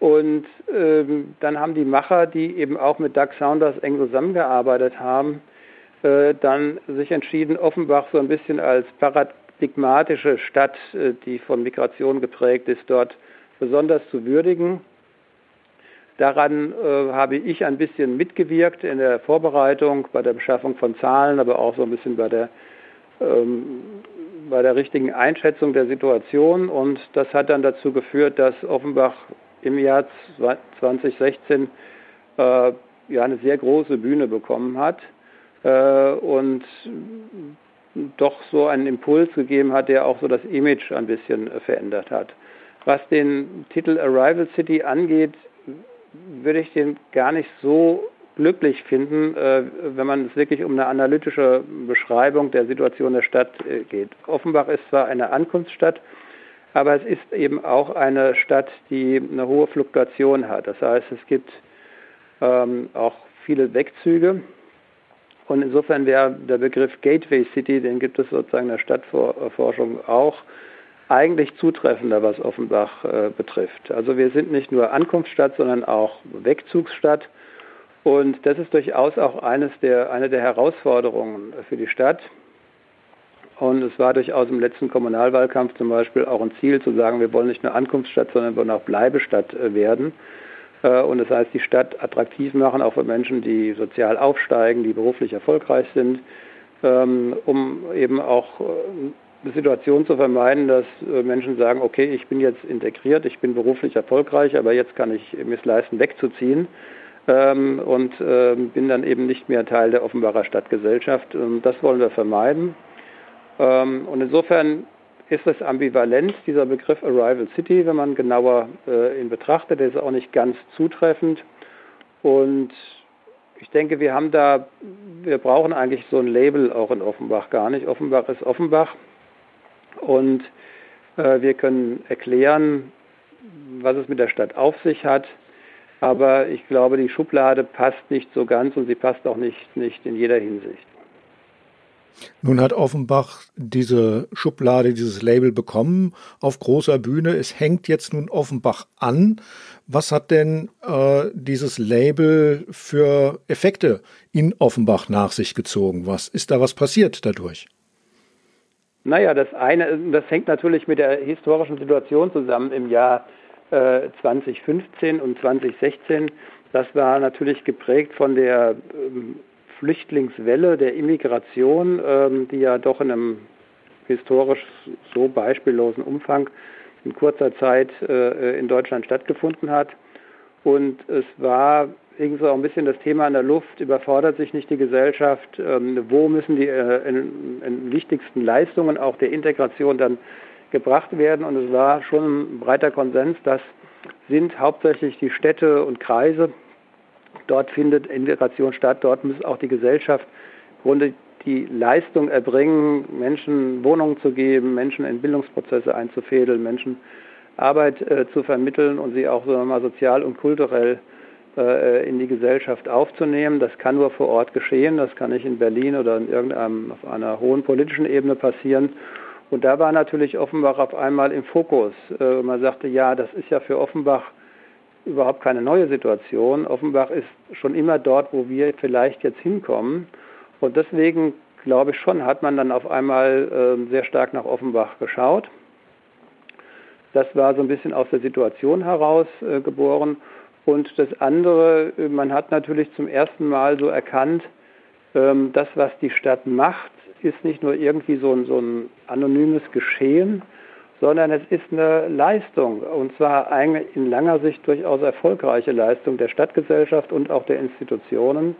Speaker 3: Und ähm, dann haben die Macher, die eben auch mit Doug Saunders eng zusammengearbeitet haben, äh, dann sich entschieden, Offenbach so ein bisschen als paradigmatische Stadt, äh, die von Migration geprägt ist, dort besonders zu würdigen. Daran äh, habe ich ein bisschen mitgewirkt in der Vorbereitung, bei der Beschaffung von Zahlen, aber auch so ein bisschen bei der, ähm, bei der richtigen Einschätzung der Situation. Und das hat dann dazu geführt, dass Offenbach im Jahr 2016 äh, ja eine sehr große Bühne bekommen hat äh, und doch so einen Impuls gegeben hat, der auch so das Image ein bisschen verändert hat. Was den Titel Arrival City angeht, würde ich den gar nicht so glücklich finden, äh, wenn man es wirklich um eine analytische Beschreibung der Situation der Stadt äh, geht. Offenbach ist zwar eine Ankunftsstadt, aber es ist eben auch eine Stadt, die eine hohe Fluktuation hat. Das heißt, es gibt ähm, auch viele Wegzüge. Und insofern wäre der Begriff Gateway City, den gibt es sozusagen in der Stadtforschung auch, eigentlich zutreffender, was Offenbach äh, betrifft. Also wir sind nicht nur Ankunftsstadt, sondern auch Wegzugsstadt. Und das ist durchaus auch eines der, eine der Herausforderungen für die Stadt. Und es war durchaus im letzten Kommunalwahlkampf zum Beispiel auch ein Ziel zu sagen, wir wollen nicht nur Ankunftsstadt, sondern wir wollen auch Bleibestadt äh, werden. Äh, und das heißt, die Stadt attraktiv machen, auch für Menschen, die sozial aufsteigen, die beruflich erfolgreich sind, ähm, um eben auch äh, Situation zu vermeiden, dass äh, Menschen sagen, okay, ich bin jetzt integriert, ich bin beruflich erfolgreich, aber jetzt kann ich mir es leisten, wegzuziehen ähm, und ähm, bin dann eben nicht mehr Teil der Offenbarer Stadtgesellschaft. Und das wollen wir vermeiden. Ähm, und insofern ist es ambivalent, dieser Begriff Arrival City, wenn man genauer äh, ihn betrachtet. Der ist auch nicht ganz zutreffend. Und ich denke, wir haben da, wir brauchen eigentlich so ein Label auch in Offenbach gar nicht. Offenbach ist Offenbach. Und äh, wir können erklären, was es mit der Stadt auf sich hat. Aber ich glaube, die Schublade passt nicht so ganz und sie passt auch nicht, nicht in jeder Hinsicht.
Speaker 1: Nun hat Offenbach diese Schublade, dieses Label bekommen auf großer Bühne. Es hängt jetzt nun Offenbach an. Was hat denn äh, dieses Label für Effekte in Offenbach nach sich gezogen? Was ist da was passiert dadurch?
Speaker 3: Naja, das eine, das hängt natürlich mit der historischen Situation zusammen im Jahr äh, 2015 und 2016. Das war natürlich geprägt von der ähm, Flüchtlingswelle, der Immigration, ähm, die ja doch in einem historisch so beispiellosen Umfang in kurzer Zeit äh, in Deutschland stattgefunden hat. Und es war irgendwie auch ein bisschen das Thema in der Luft, überfordert sich nicht die Gesellschaft, ähm, wo müssen die äh, in, in wichtigsten Leistungen auch der Integration dann gebracht werden. Und es war schon ein breiter Konsens, das sind hauptsächlich die Städte und Kreise. Dort findet Integration statt, dort muss auch die Gesellschaft im Grunde die Leistung erbringen, Menschen Wohnungen zu geben, Menschen in Bildungsprozesse einzufädeln, Menschen Arbeit äh, zu vermitteln und sie auch so mal sozial und kulturell äh, in die Gesellschaft aufzunehmen. Das kann nur vor Ort geschehen. Das kann nicht in Berlin oder in irgendeinem, auf einer hohen politischen Ebene passieren. Und da war natürlich Offenbach auf einmal im Fokus. Äh, man sagte, ja, das ist ja für Offenbach überhaupt keine neue Situation. Offenbach ist schon immer dort, wo wir vielleicht jetzt hinkommen. Und deswegen glaube ich schon, hat man dann auf einmal äh, sehr stark nach Offenbach geschaut. Das war so ein bisschen aus der Situation heraus äh, geboren. Und das andere, äh, man hat natürlich zum ersten Mal so erkannt, ähm, das, was die Stadt macht, ist nicht nur irgendwie so ein, so ein anonymes Geschehen, sondern es ist eine Leistung, und zwar eine in langer Sicht durchaus erfolgreiche Leistung der Stadtgesellschaft und auch der Institutionen,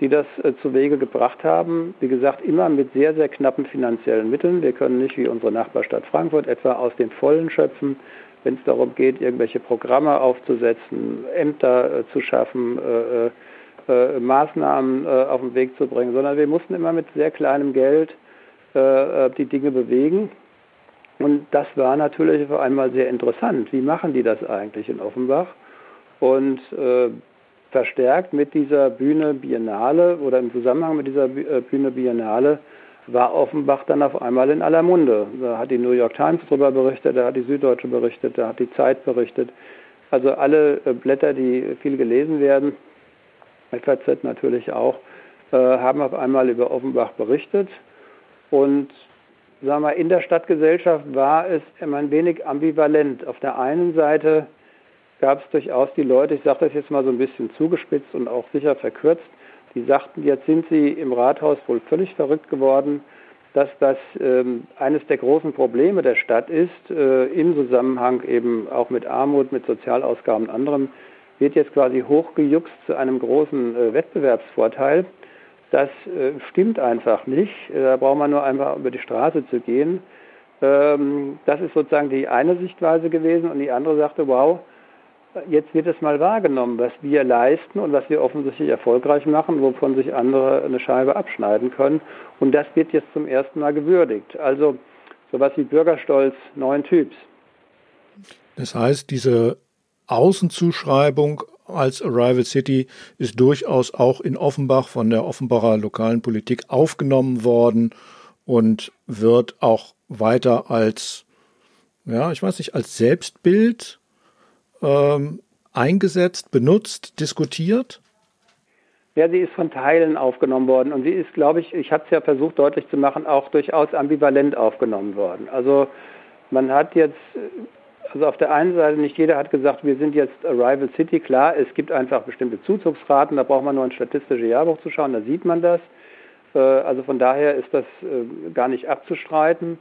Speaker 3: die das äh, zu Wege gebracht haben. Wie gesagt, immer mit sehr, sehr knappen finanziellen Mitteln. Wir können nicht wie unsere Nachbarstadt Frankfurt etwa aus den Vollen schöpfen, wenn es darum geht, irgendwelche Programme aufzusetzen, Ämter äh, zu schaffen, äh, äh, Maßnahmen äh, auf den Weg zu bringen, sondern wir mussten immer mit sehr kleinem Geld äh, die Dinge bewegen. Und das war natürlich auf einmal sehr interessant. Wie machen die das eigentlich in Offenbach? Und äh, verstärkt mit dieser Bühne Biennale oder im Zusammenhang mit dieser äh, Bühne Biennale war Offenbach dann auf einmal in aller Munde. Da hat die New York Times darüber berichtet, da hat die Süddeutsche berichtet, da hat die Zeit berichtet. Also alle äh, Blätter, die viel gelesen werden, FAZ natürlich auch, äh, haben auf einmal über Offenbach berichtet. Und sagen wir, in der Stadtgesellschaft war es immer ein wenig ambivalent. Auf der einen Seite gab es durchaus die Leute, ich sage das jetzt mal so ein bisschen zugespitzt und auch sicher verkürzt, die sagten, jetzt sind sie im Rathaus wohl völlig verrückt geworden, dass das ähm, eines der großen Probleme der Stadt ist, äh, im Zusammenhang eben auch mit Armut, mit Sozialausgaben und anderem, wird jetzt quasi hochgejuckst zu einem großen äh, Wettbewerbsvorteil. Das äh, stimmt einfach nicht. Äh, da braucht man nur einfach über die Straße zu gehen. Ähm, das ist sozusagen die eine Sichtweise gewesen und die andere sagte, wow, jetzt wird es mal wahrgenommen, was wir leisten und was wir offensichtlich erfolgreich machen, wovon sich andere eine Scheibe abschneiden können. Und das wird jetzt zum ersten Mal gewürdigt. Also sowas wie Bürgerstolz neuen Typs.
Speaker 1: Das heißt, diese Außenzuschreibung als Arrival City ist durchaus auch in Offenbach von der Offenbacher lokalen Politik aufgenommen worden und wird auch weiter als, ja, ich weiß nicht, als Selbstbild ähm, eingesetzt, benutzt, diskutiert?
Speaker 3: Ja, sie ist von Teilen aufgenommen worden und sie ist, glaube ich, ich habe es ja versucht deutlich zu machen, auch durchaus ambivalent aufgenommen worden. Also man hat jetzt also auf der einen Seite, nicht jeder hat gesagt, wir sind jetzt Arrival City. Klar, es gibt einfach bestimmte Zuzugsraten, da braucht man nur ein statistisches Jahrbuch zu schauen, da sieht man das. Äh, also von daher ist das äh, gar nicht abzustreiten.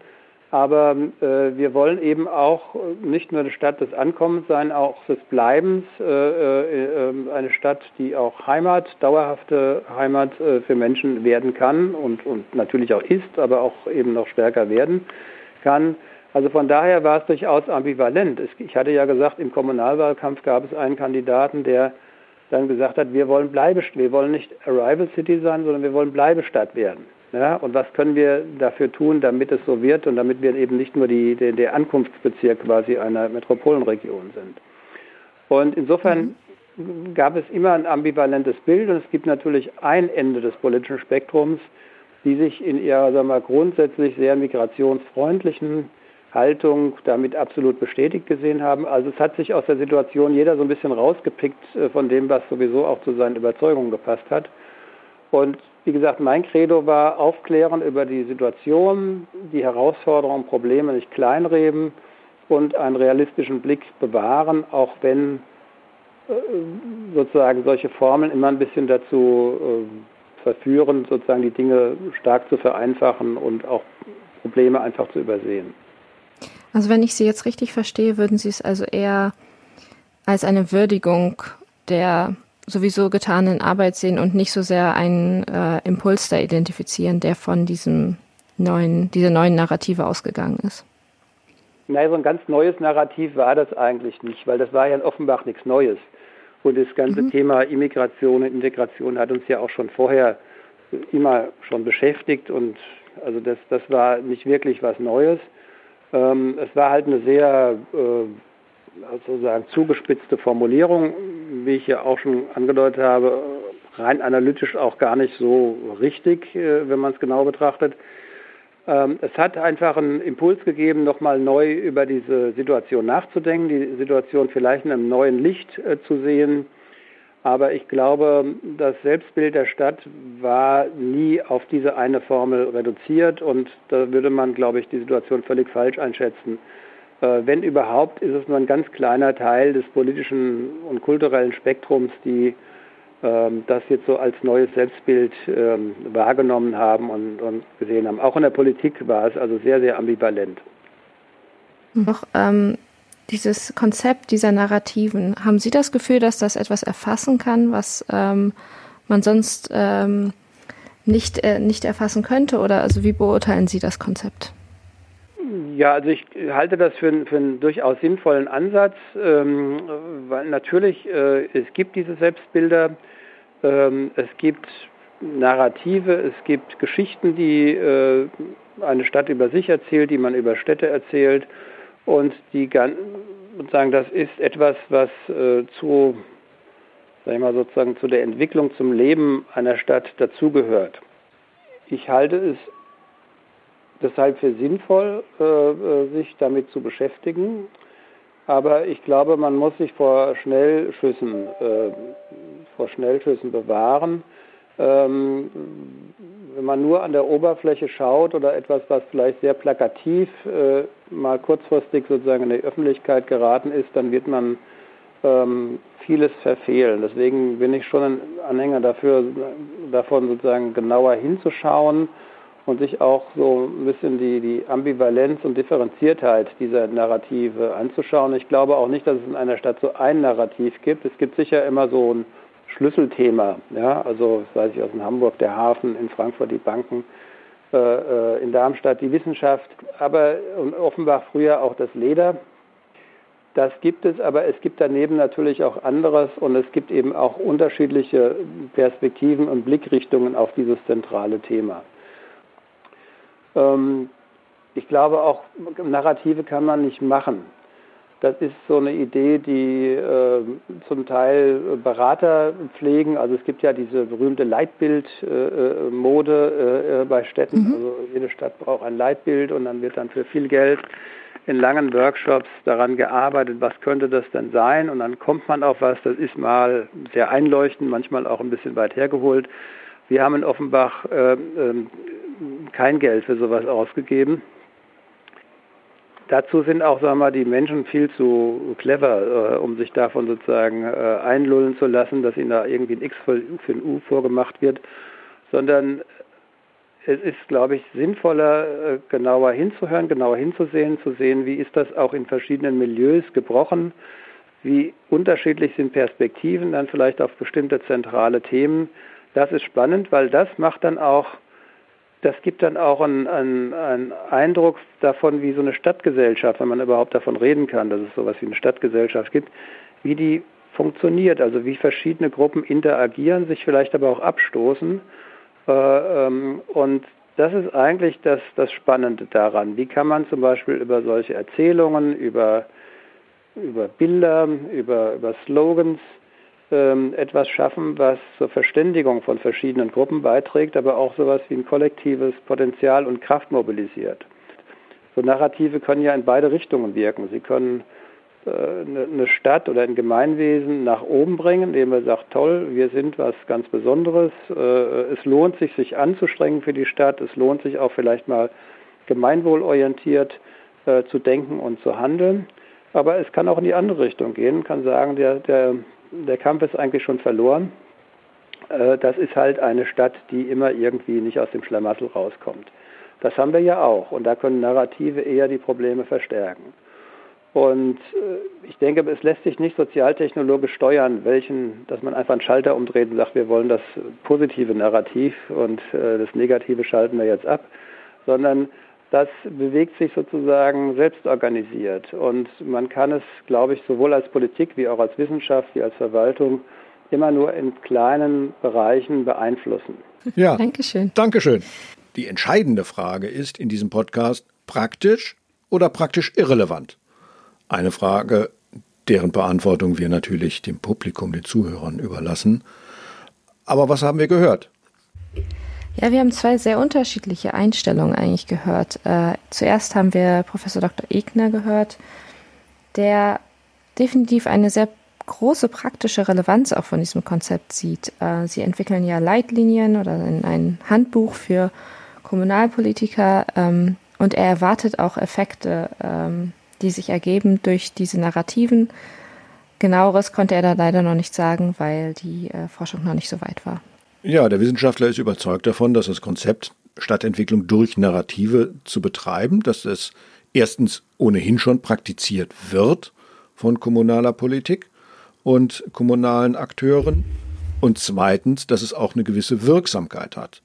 Speaker 3: Aber äh, wir wollen eben auch nicht nur eine Stadt des Ankommens sein, auch des Bleibens, ähm, eine Stadt, die auch Heimat, dauerhafte Heimat für Menschen werden kann und, und natürlich auch ist, aber auch eben noch stärker werden kann. Also von daher war es durchaus ambivalent. Ich hatte ja gesagt, im Kommunalwahlkampf gab es einen Kandidaten, der dann gesagt hat, wir wollen Bleibestadt, wir wollen nicht Arrival City sein, sondern wir wollen Bleibestadt werden. Ja, und was können wir dafür tun, damit es so wird und damit wir eben nicht nur die, der, der Ankunftsbezirk quasi einer Metropolenregion sind. Und insofern mhm. gab es immer ein ambivalentes Bild und es gibt natürlich ein Ende des politischen Spektrums, die sich in ihrer sagen wir, grundsätzlich sehr migrationsfreundlichen Haltung damit absolut bestätigt gesehen haben. Also es hat sich aus der Situation jeder so ein bisschen rausgepickt äh, von dem, was sowieso auch zu seinen Überzeugungen gepasst hat. Und wie gesagt, mein Credo war aufklären über die Situation, die Herausforderungen, Probleme nicht kleinreden und einen realistischen Blick bewahren, auch wenn äh, sozusagen solche Formeln immer ein bisschen dazu äh, verführen, sozusagen die Dinge stark zu vereinfachen und auch Probleme einfach zu übersehen.
Speaker 5: Also wenn ich Sie jetzt richtig verstehe, würden Sie es also eher als eine Würdigung der sowieso getanen Arbeit sehen und nicht so sehr einen äh, Impuls da identifizieren, der von diesem neuen, dieser neuen Narrative ausgegangen ist.
Speaker 3: Nein, so ein ganz neues Narrativ war das eigentlich nicht, weil das war ja in Offenbach nichts Neues. Und das ganze mhm. Thema Immigration und Integration hat uns ja auch schon vorher immer schon beschäftigt und also das, das war nicht wirklich was Neues. Ähm, es war halt eine sehr äh, sozusagen zugespitzte Formulierung, wie ich ja auch schon angedeutet habe, rein analytisch auch gar nicht so richtig, äh, wenn man es genau betrachtet. Ähm, es hat einfach einen Impuls gegeben, nochmal neu über diese Situation nachzudenken, die Situation vielleicht in einem neuen Licht äh, zu sehen aber ich glaube, das Selbstbild der Stadt war nie auf diese eine Formel reduziert und da würde man, glaube ich, die Situation völlig falsch einschätzen, wenn überhaupt, ist es nur ein ganz kleiner Teil des politischen und kulturellen Spektrums, die ähm, das jetzt so als neues Selbstbild ähm, wahrgenommen haben und, und, gesehen haben. Auch in der Politik war es also sehr, sehr ambivalent.
Speaker 5: Noch ähm, dieses Konzept dieser Narrativen, haben Sie das Gefühl, dass das etwas erfassen kann, was ähm, man sonst ähm, nicht, äh, nicht erfassen könnte? Oder also wie beurteilen Sie das Konzept?
Speaker 3: Ja, also ich halte das für, für einen durchaus sinnvollen Ansatz, ähm, weil natürlich äh, es gibt diese Selbstbilder, ähm, es gibt Narrative, es gibt Geschichten, die äh, eine Stadt über sich erzählt, die man über Städte erzählt und die sozusagen das ist etwas, was äh, zu, sag ich mal sozusagen zu der Entwicklung, zum Leben einer Stadt dazugehört. Ich halte es deshalb für sinnvoll, äh, äh, sich damit zu beschäftigen. Aber ich glaube, man muss sich vor Schnellschüssen, äh, vor Schnellschüssen bewahren. Ähm, wenn man nur an der Oberfläche schaut oder etwas, was vielleicht sehr plakativ mal kurzfristig sozusagen in die Öffentlichkeit geraten ist, dann wird man ähm, vieles verfehlen. Deswegen bin ich schon ein Anhänger dafür, davon sozusagen genauer hinzuschauen und sich auch so ein bisschen die, die Ambivalenz und Differenziertheit dieser Narrative anzuschauen. Ich glaube auch nicht, dass es in einer Stadt so ein Narrativ gibt. Es gibt sicher immer so ein Schlüsselthema. Ja? Also, das weiß ich aus Hamburg, der Hafen, in Frankfurt die Banken, äh, äh, in Darmstadt die Wissenschaft, aber und Offenbach früher auch das Leder. Das gibt es, aber es gibt daneben natürlich auch anderes und es gibt eben auch unterschiedliche Perspektiven und Blickrichtungen auf dieses zentrale Thema. Ähm, ich glaube auch, Narrative kann man nicht machen. Das ist so eine Idee, die äh, zum Teil Berater pflegen. Also es gibt ja diese berühmte Leitbildmode äh, äh, bei Städten. Mhm. Also jede Stadt braucht ein Leitbild und dann wird dann für viel Geld in langen Workshops daran gearbeitet, was könnte das denn sein? Und dann kommt man auf was, das ist mal sehr einleuchtend, manchmal auch ein bisschen weit hergeholt. Wir haben in Offenbach äh, äh, kein Geld für sowas ausgegeben. Dazu sind auch, sagen wir mal, die Menschen viel zu clever, äh, um sich davon sozusagen äh, einlullen zu lassen, dass ihnen da irgendwie ein X für, für ein U vorgemacht wird, sondern es ist, glaube ich, sinnvoller, äh, genauer hinzuhören, genauer hinzusehen, zu sehen, wie ist das auch in verschiedenen Milieus gebrochen, wie unterschiedlich sind Perspektiven dann vielleicht auf bestimmte zentrale Themen. Das ist spannend, weil das macht dann auch das gibt dann auch einen, einen, einen, Eindruck davon, wie so eine Stadtgesellschaft, wenn man überhaupt davon reden kann, dass es sowas wie eine Stadtgesellschaft gibt, wie die funktioniert, also wie verschiedene Gruppen interagieren, sich vielleicht aber auch abstoßen. Äh, ähm, und das ist eigentlich das, das Spannende daran. Wie kann man zum Beispiel über solche Erzählungen, über, über Bilder, über, über Slogans ähm, etwas schaffen, was zur Verständigung von verschiedenen Gruppen beiträgt, aber auch sowas wie ein kollektives Potenzial und Kraft mobilisiert. So Narrative können ja in beide Richtungen wirken. Sie können äh, eine Stadt oder ein Gemeinwesen nach oben bringen, indem man sagt, toll, wir sind was ganz Besonderes. Äh, es lohnt sich, sich anzustrengen für die Stadt. Es lohnt sich auch vielleicht mal gemeinwohlorientiert äh, zu denken und zu handeln. Aber es kann auch in die andere Richtung gehen, kann sagen, der, der der Kampf ist eigentlich schon verloren. Äh, das ist halt eine Stadt, die immer irgendwie nicht aus dem Schlamassel rauskommt. Das haben wir ja auch und da können Narrative eher die Probleme verstärken. Und äh, ich denke, es lässt sich nicht sozialtechnologisch steuern, welchen, dass man einfach einen Schalter umdreht und sagt, wir wollen das positive Narrativ und äh, das Negative schalten wir jetzt ab, sondern das bewegt sich sozusagen selbst organisiert. Und man kann es, glaube ich, sowohl als Politik wie auch als Wissenschaft wie als Verwaltung immer nur in kleinen Bereichen beeinflussen.
Speaker 1: Ja, Dankeschön. Dankeschön. Die entscheidende Frage ist in diesem Podcast praktisch oder praktisch irrelevant? Eine Frage, deren Beantwortung wir natürlich dem Publikum, den Zuhörern überlassen. Aber was haben wir gehört?
Speaker 5: Ja, wir haben zwei sehr unterschiedliche Einstellungen eigentlich gehört. Äh, zuerst haben wir Professor Dr. Egner gehört, der definitiv eine sehr große praktische Relevanz auch von diesem Konzept sieht. Äh, sie entwickeln ja Leitlinien oder ein, ein Handbuch für Kommunalpolitiker ähm, und er erwartet auch Effekte, ähm, die sich ergeben durch diese Narrativen. Genaueres konnte er da leider noch nicht sagen, weil die äh, Forschung noch nicht so weit war.
Speaker 1: Ja, der Wissenschaftler ist überzeugt davon, dass das Konzept Stadtentwicklung durch Narrative zu betreiben, dass es erstens ohnehin schon praktiziert wird von kommunaler Politik und kommunalen Akteuren und zweitens, dass es auch eine gewisse Wirksamkeit hat.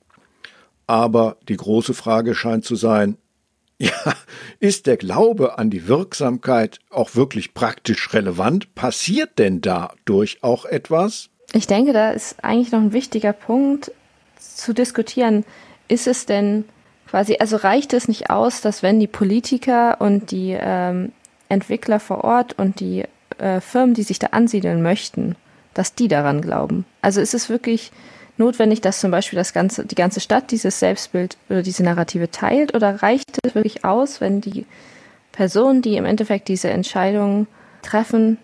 Speaker 1: Aber die große Frage scheint zu sein, ja, ist der Glaube an die Wirksamkeit auch wirklich praktisch relevant? Passiert denn dadurch auch etwas?
Speaker 5: Ich denke, da ist eigentlich noch ein wichtiger Punkt zu diskutieren. Ist es denn quasi, also reicht es nicht aus, dass wenn die Politiker und die ähm, Entwickler vor Ort und die äh, Firmen, die sich da ansiedeln möchten, dass die daran glauben? Also ist es wirklich notwendig, dass zum Beispiel das ganze, die ganze Stadt dieses Selbstbild oder diese Narrative teilt? Oder reicht es wirklich aus, wenn die Personen, die im Endeffekt diese Entscheidungen treffen,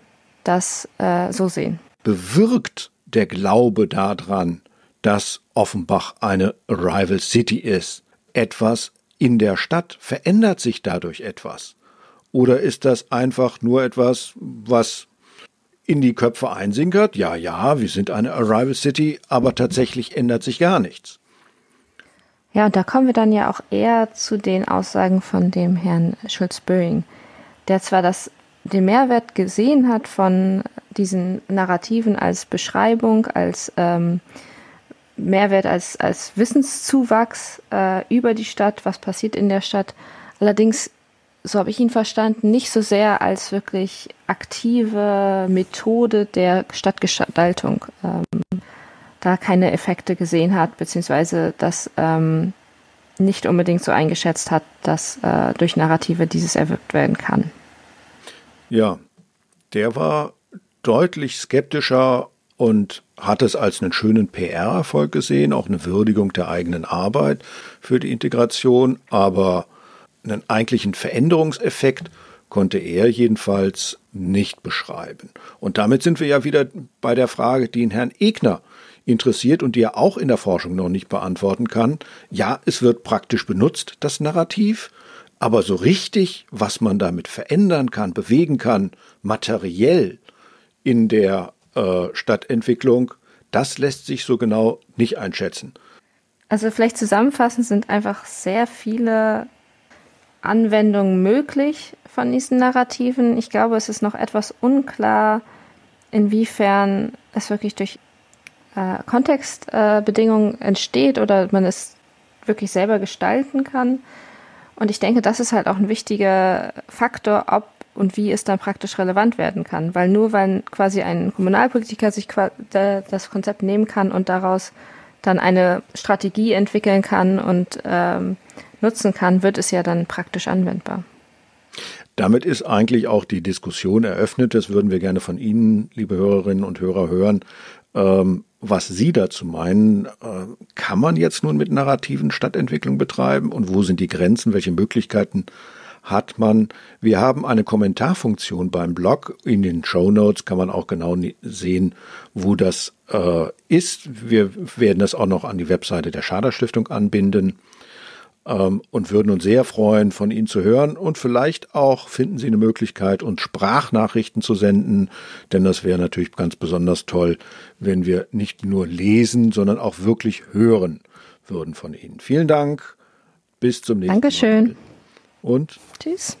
Speaker 5: das äh, so sehen?
Speaker 1: Bewirkt der Glaube daran, dass Offenbach eine Rival City ist. Etwas in der Stadt verändert sich dadurch etwas. Oder ist das einfach nur etwas, was in die Köpfe einsinkert? Ja, ja, wir sind eine Arrival City, aber tatsächlich ändert sich gar nichts.
Speaker 5: Ja, und da kommen wir dann ja auch eher zu den Aussagen von dem Herrn Schulz-Böing, der zwar das, den Mehrwert gesehen hat von diesen Narrativen als Beschreibung, als ähm, Mehrwert, als, als Wissenszuwachs äh, über die Stadt, was passiert in der Stadt. Allerdings, so habe ich ihn verstanden, nicht so sehr als wirklich aktive Methode der Stadtgestaltung ähm, da keine Effekte gesehen hat, beziehungsweise das ähm, nicht unbedingt so eingeschätzt hat, dass äh, durch Narrative dieses erwirkt werden kann.
Speaker 1: Ja, der war deutlich skeptischer und hat es als einen schönen PR-Erfolg gesehen, auch eine Würdigung der eigenen Arbeit für die Integration, aber einen eigentlichen Veränderungseffekt konnte er jedenfalls nicht beschreiben. Und damit sind wir ja wieder bei der Frage, die ihn Herrn Egner interessiert und die er auch in der Forschung noch nicht beantworten kann. Ja, es wird praktisch benutzt, das Narrativ, aber so richtig, was man damit verändern kann, bewegen kann, materiell in der äh, Stadtentwicklung, das lässt sich so genau nicht einschätzen.
Speaker 5: Also vielleicht zusammenfassend sind einfach sehr viele Anwendungen möglich von diesen Narrativen. Ich glaube, es ist noch etwas unklar, inwiefern es wirklich durch äh, Kontextbedingungen äh, entsteht oder man es wirklich selber gestalten kann. Und ich denke, das ist halt auch ein wichtiger Faktor, ob und wie es dann praktisch relevant werden kann. Weil nur weil quasi ein Kommunalpolitiker sich das Konzept nehmen kann und daraus dann eine Strategie entwickeln kann und ähm, nutzen kann, wird es ja dann praktisch anwendbar.
Speaker 1: Damit ist eigentlich auch die Diskussion eröffnet. Das würden wir gerne von Ihnen, liebe Hörerinnen und Hörer, hören. Ähm, was Sie dazu meinen, äh, kann man jetzt nun mit narrativen Stadtentwicklung betreiben und wo sind die Grenzen, welche Möglichkeiten hat man, wir haben eine Kommentarfunktion beim Blog. In den Show Notes kann man auch genau sehen, wo das äh, ist. Wir werden das auch noch an die Webseite der Schader Stiftung anbinden ähm, und würden uns sehr freuen, von Ihnen zu hören. Und vielleicht auch finden Sie eine Möglichkeit, uns Sprachnachrichten zu senden, denn das wäre natürlich ganz besonders toll, wenn wir nicht nur lesen, sondern auch wirklich hören würden von Ihnen. Vielen Dank. Bis zum nächsten
Speaker 5: Dankeschön.
Speaker 1: Mal. Und
Speaker 5: tschüss.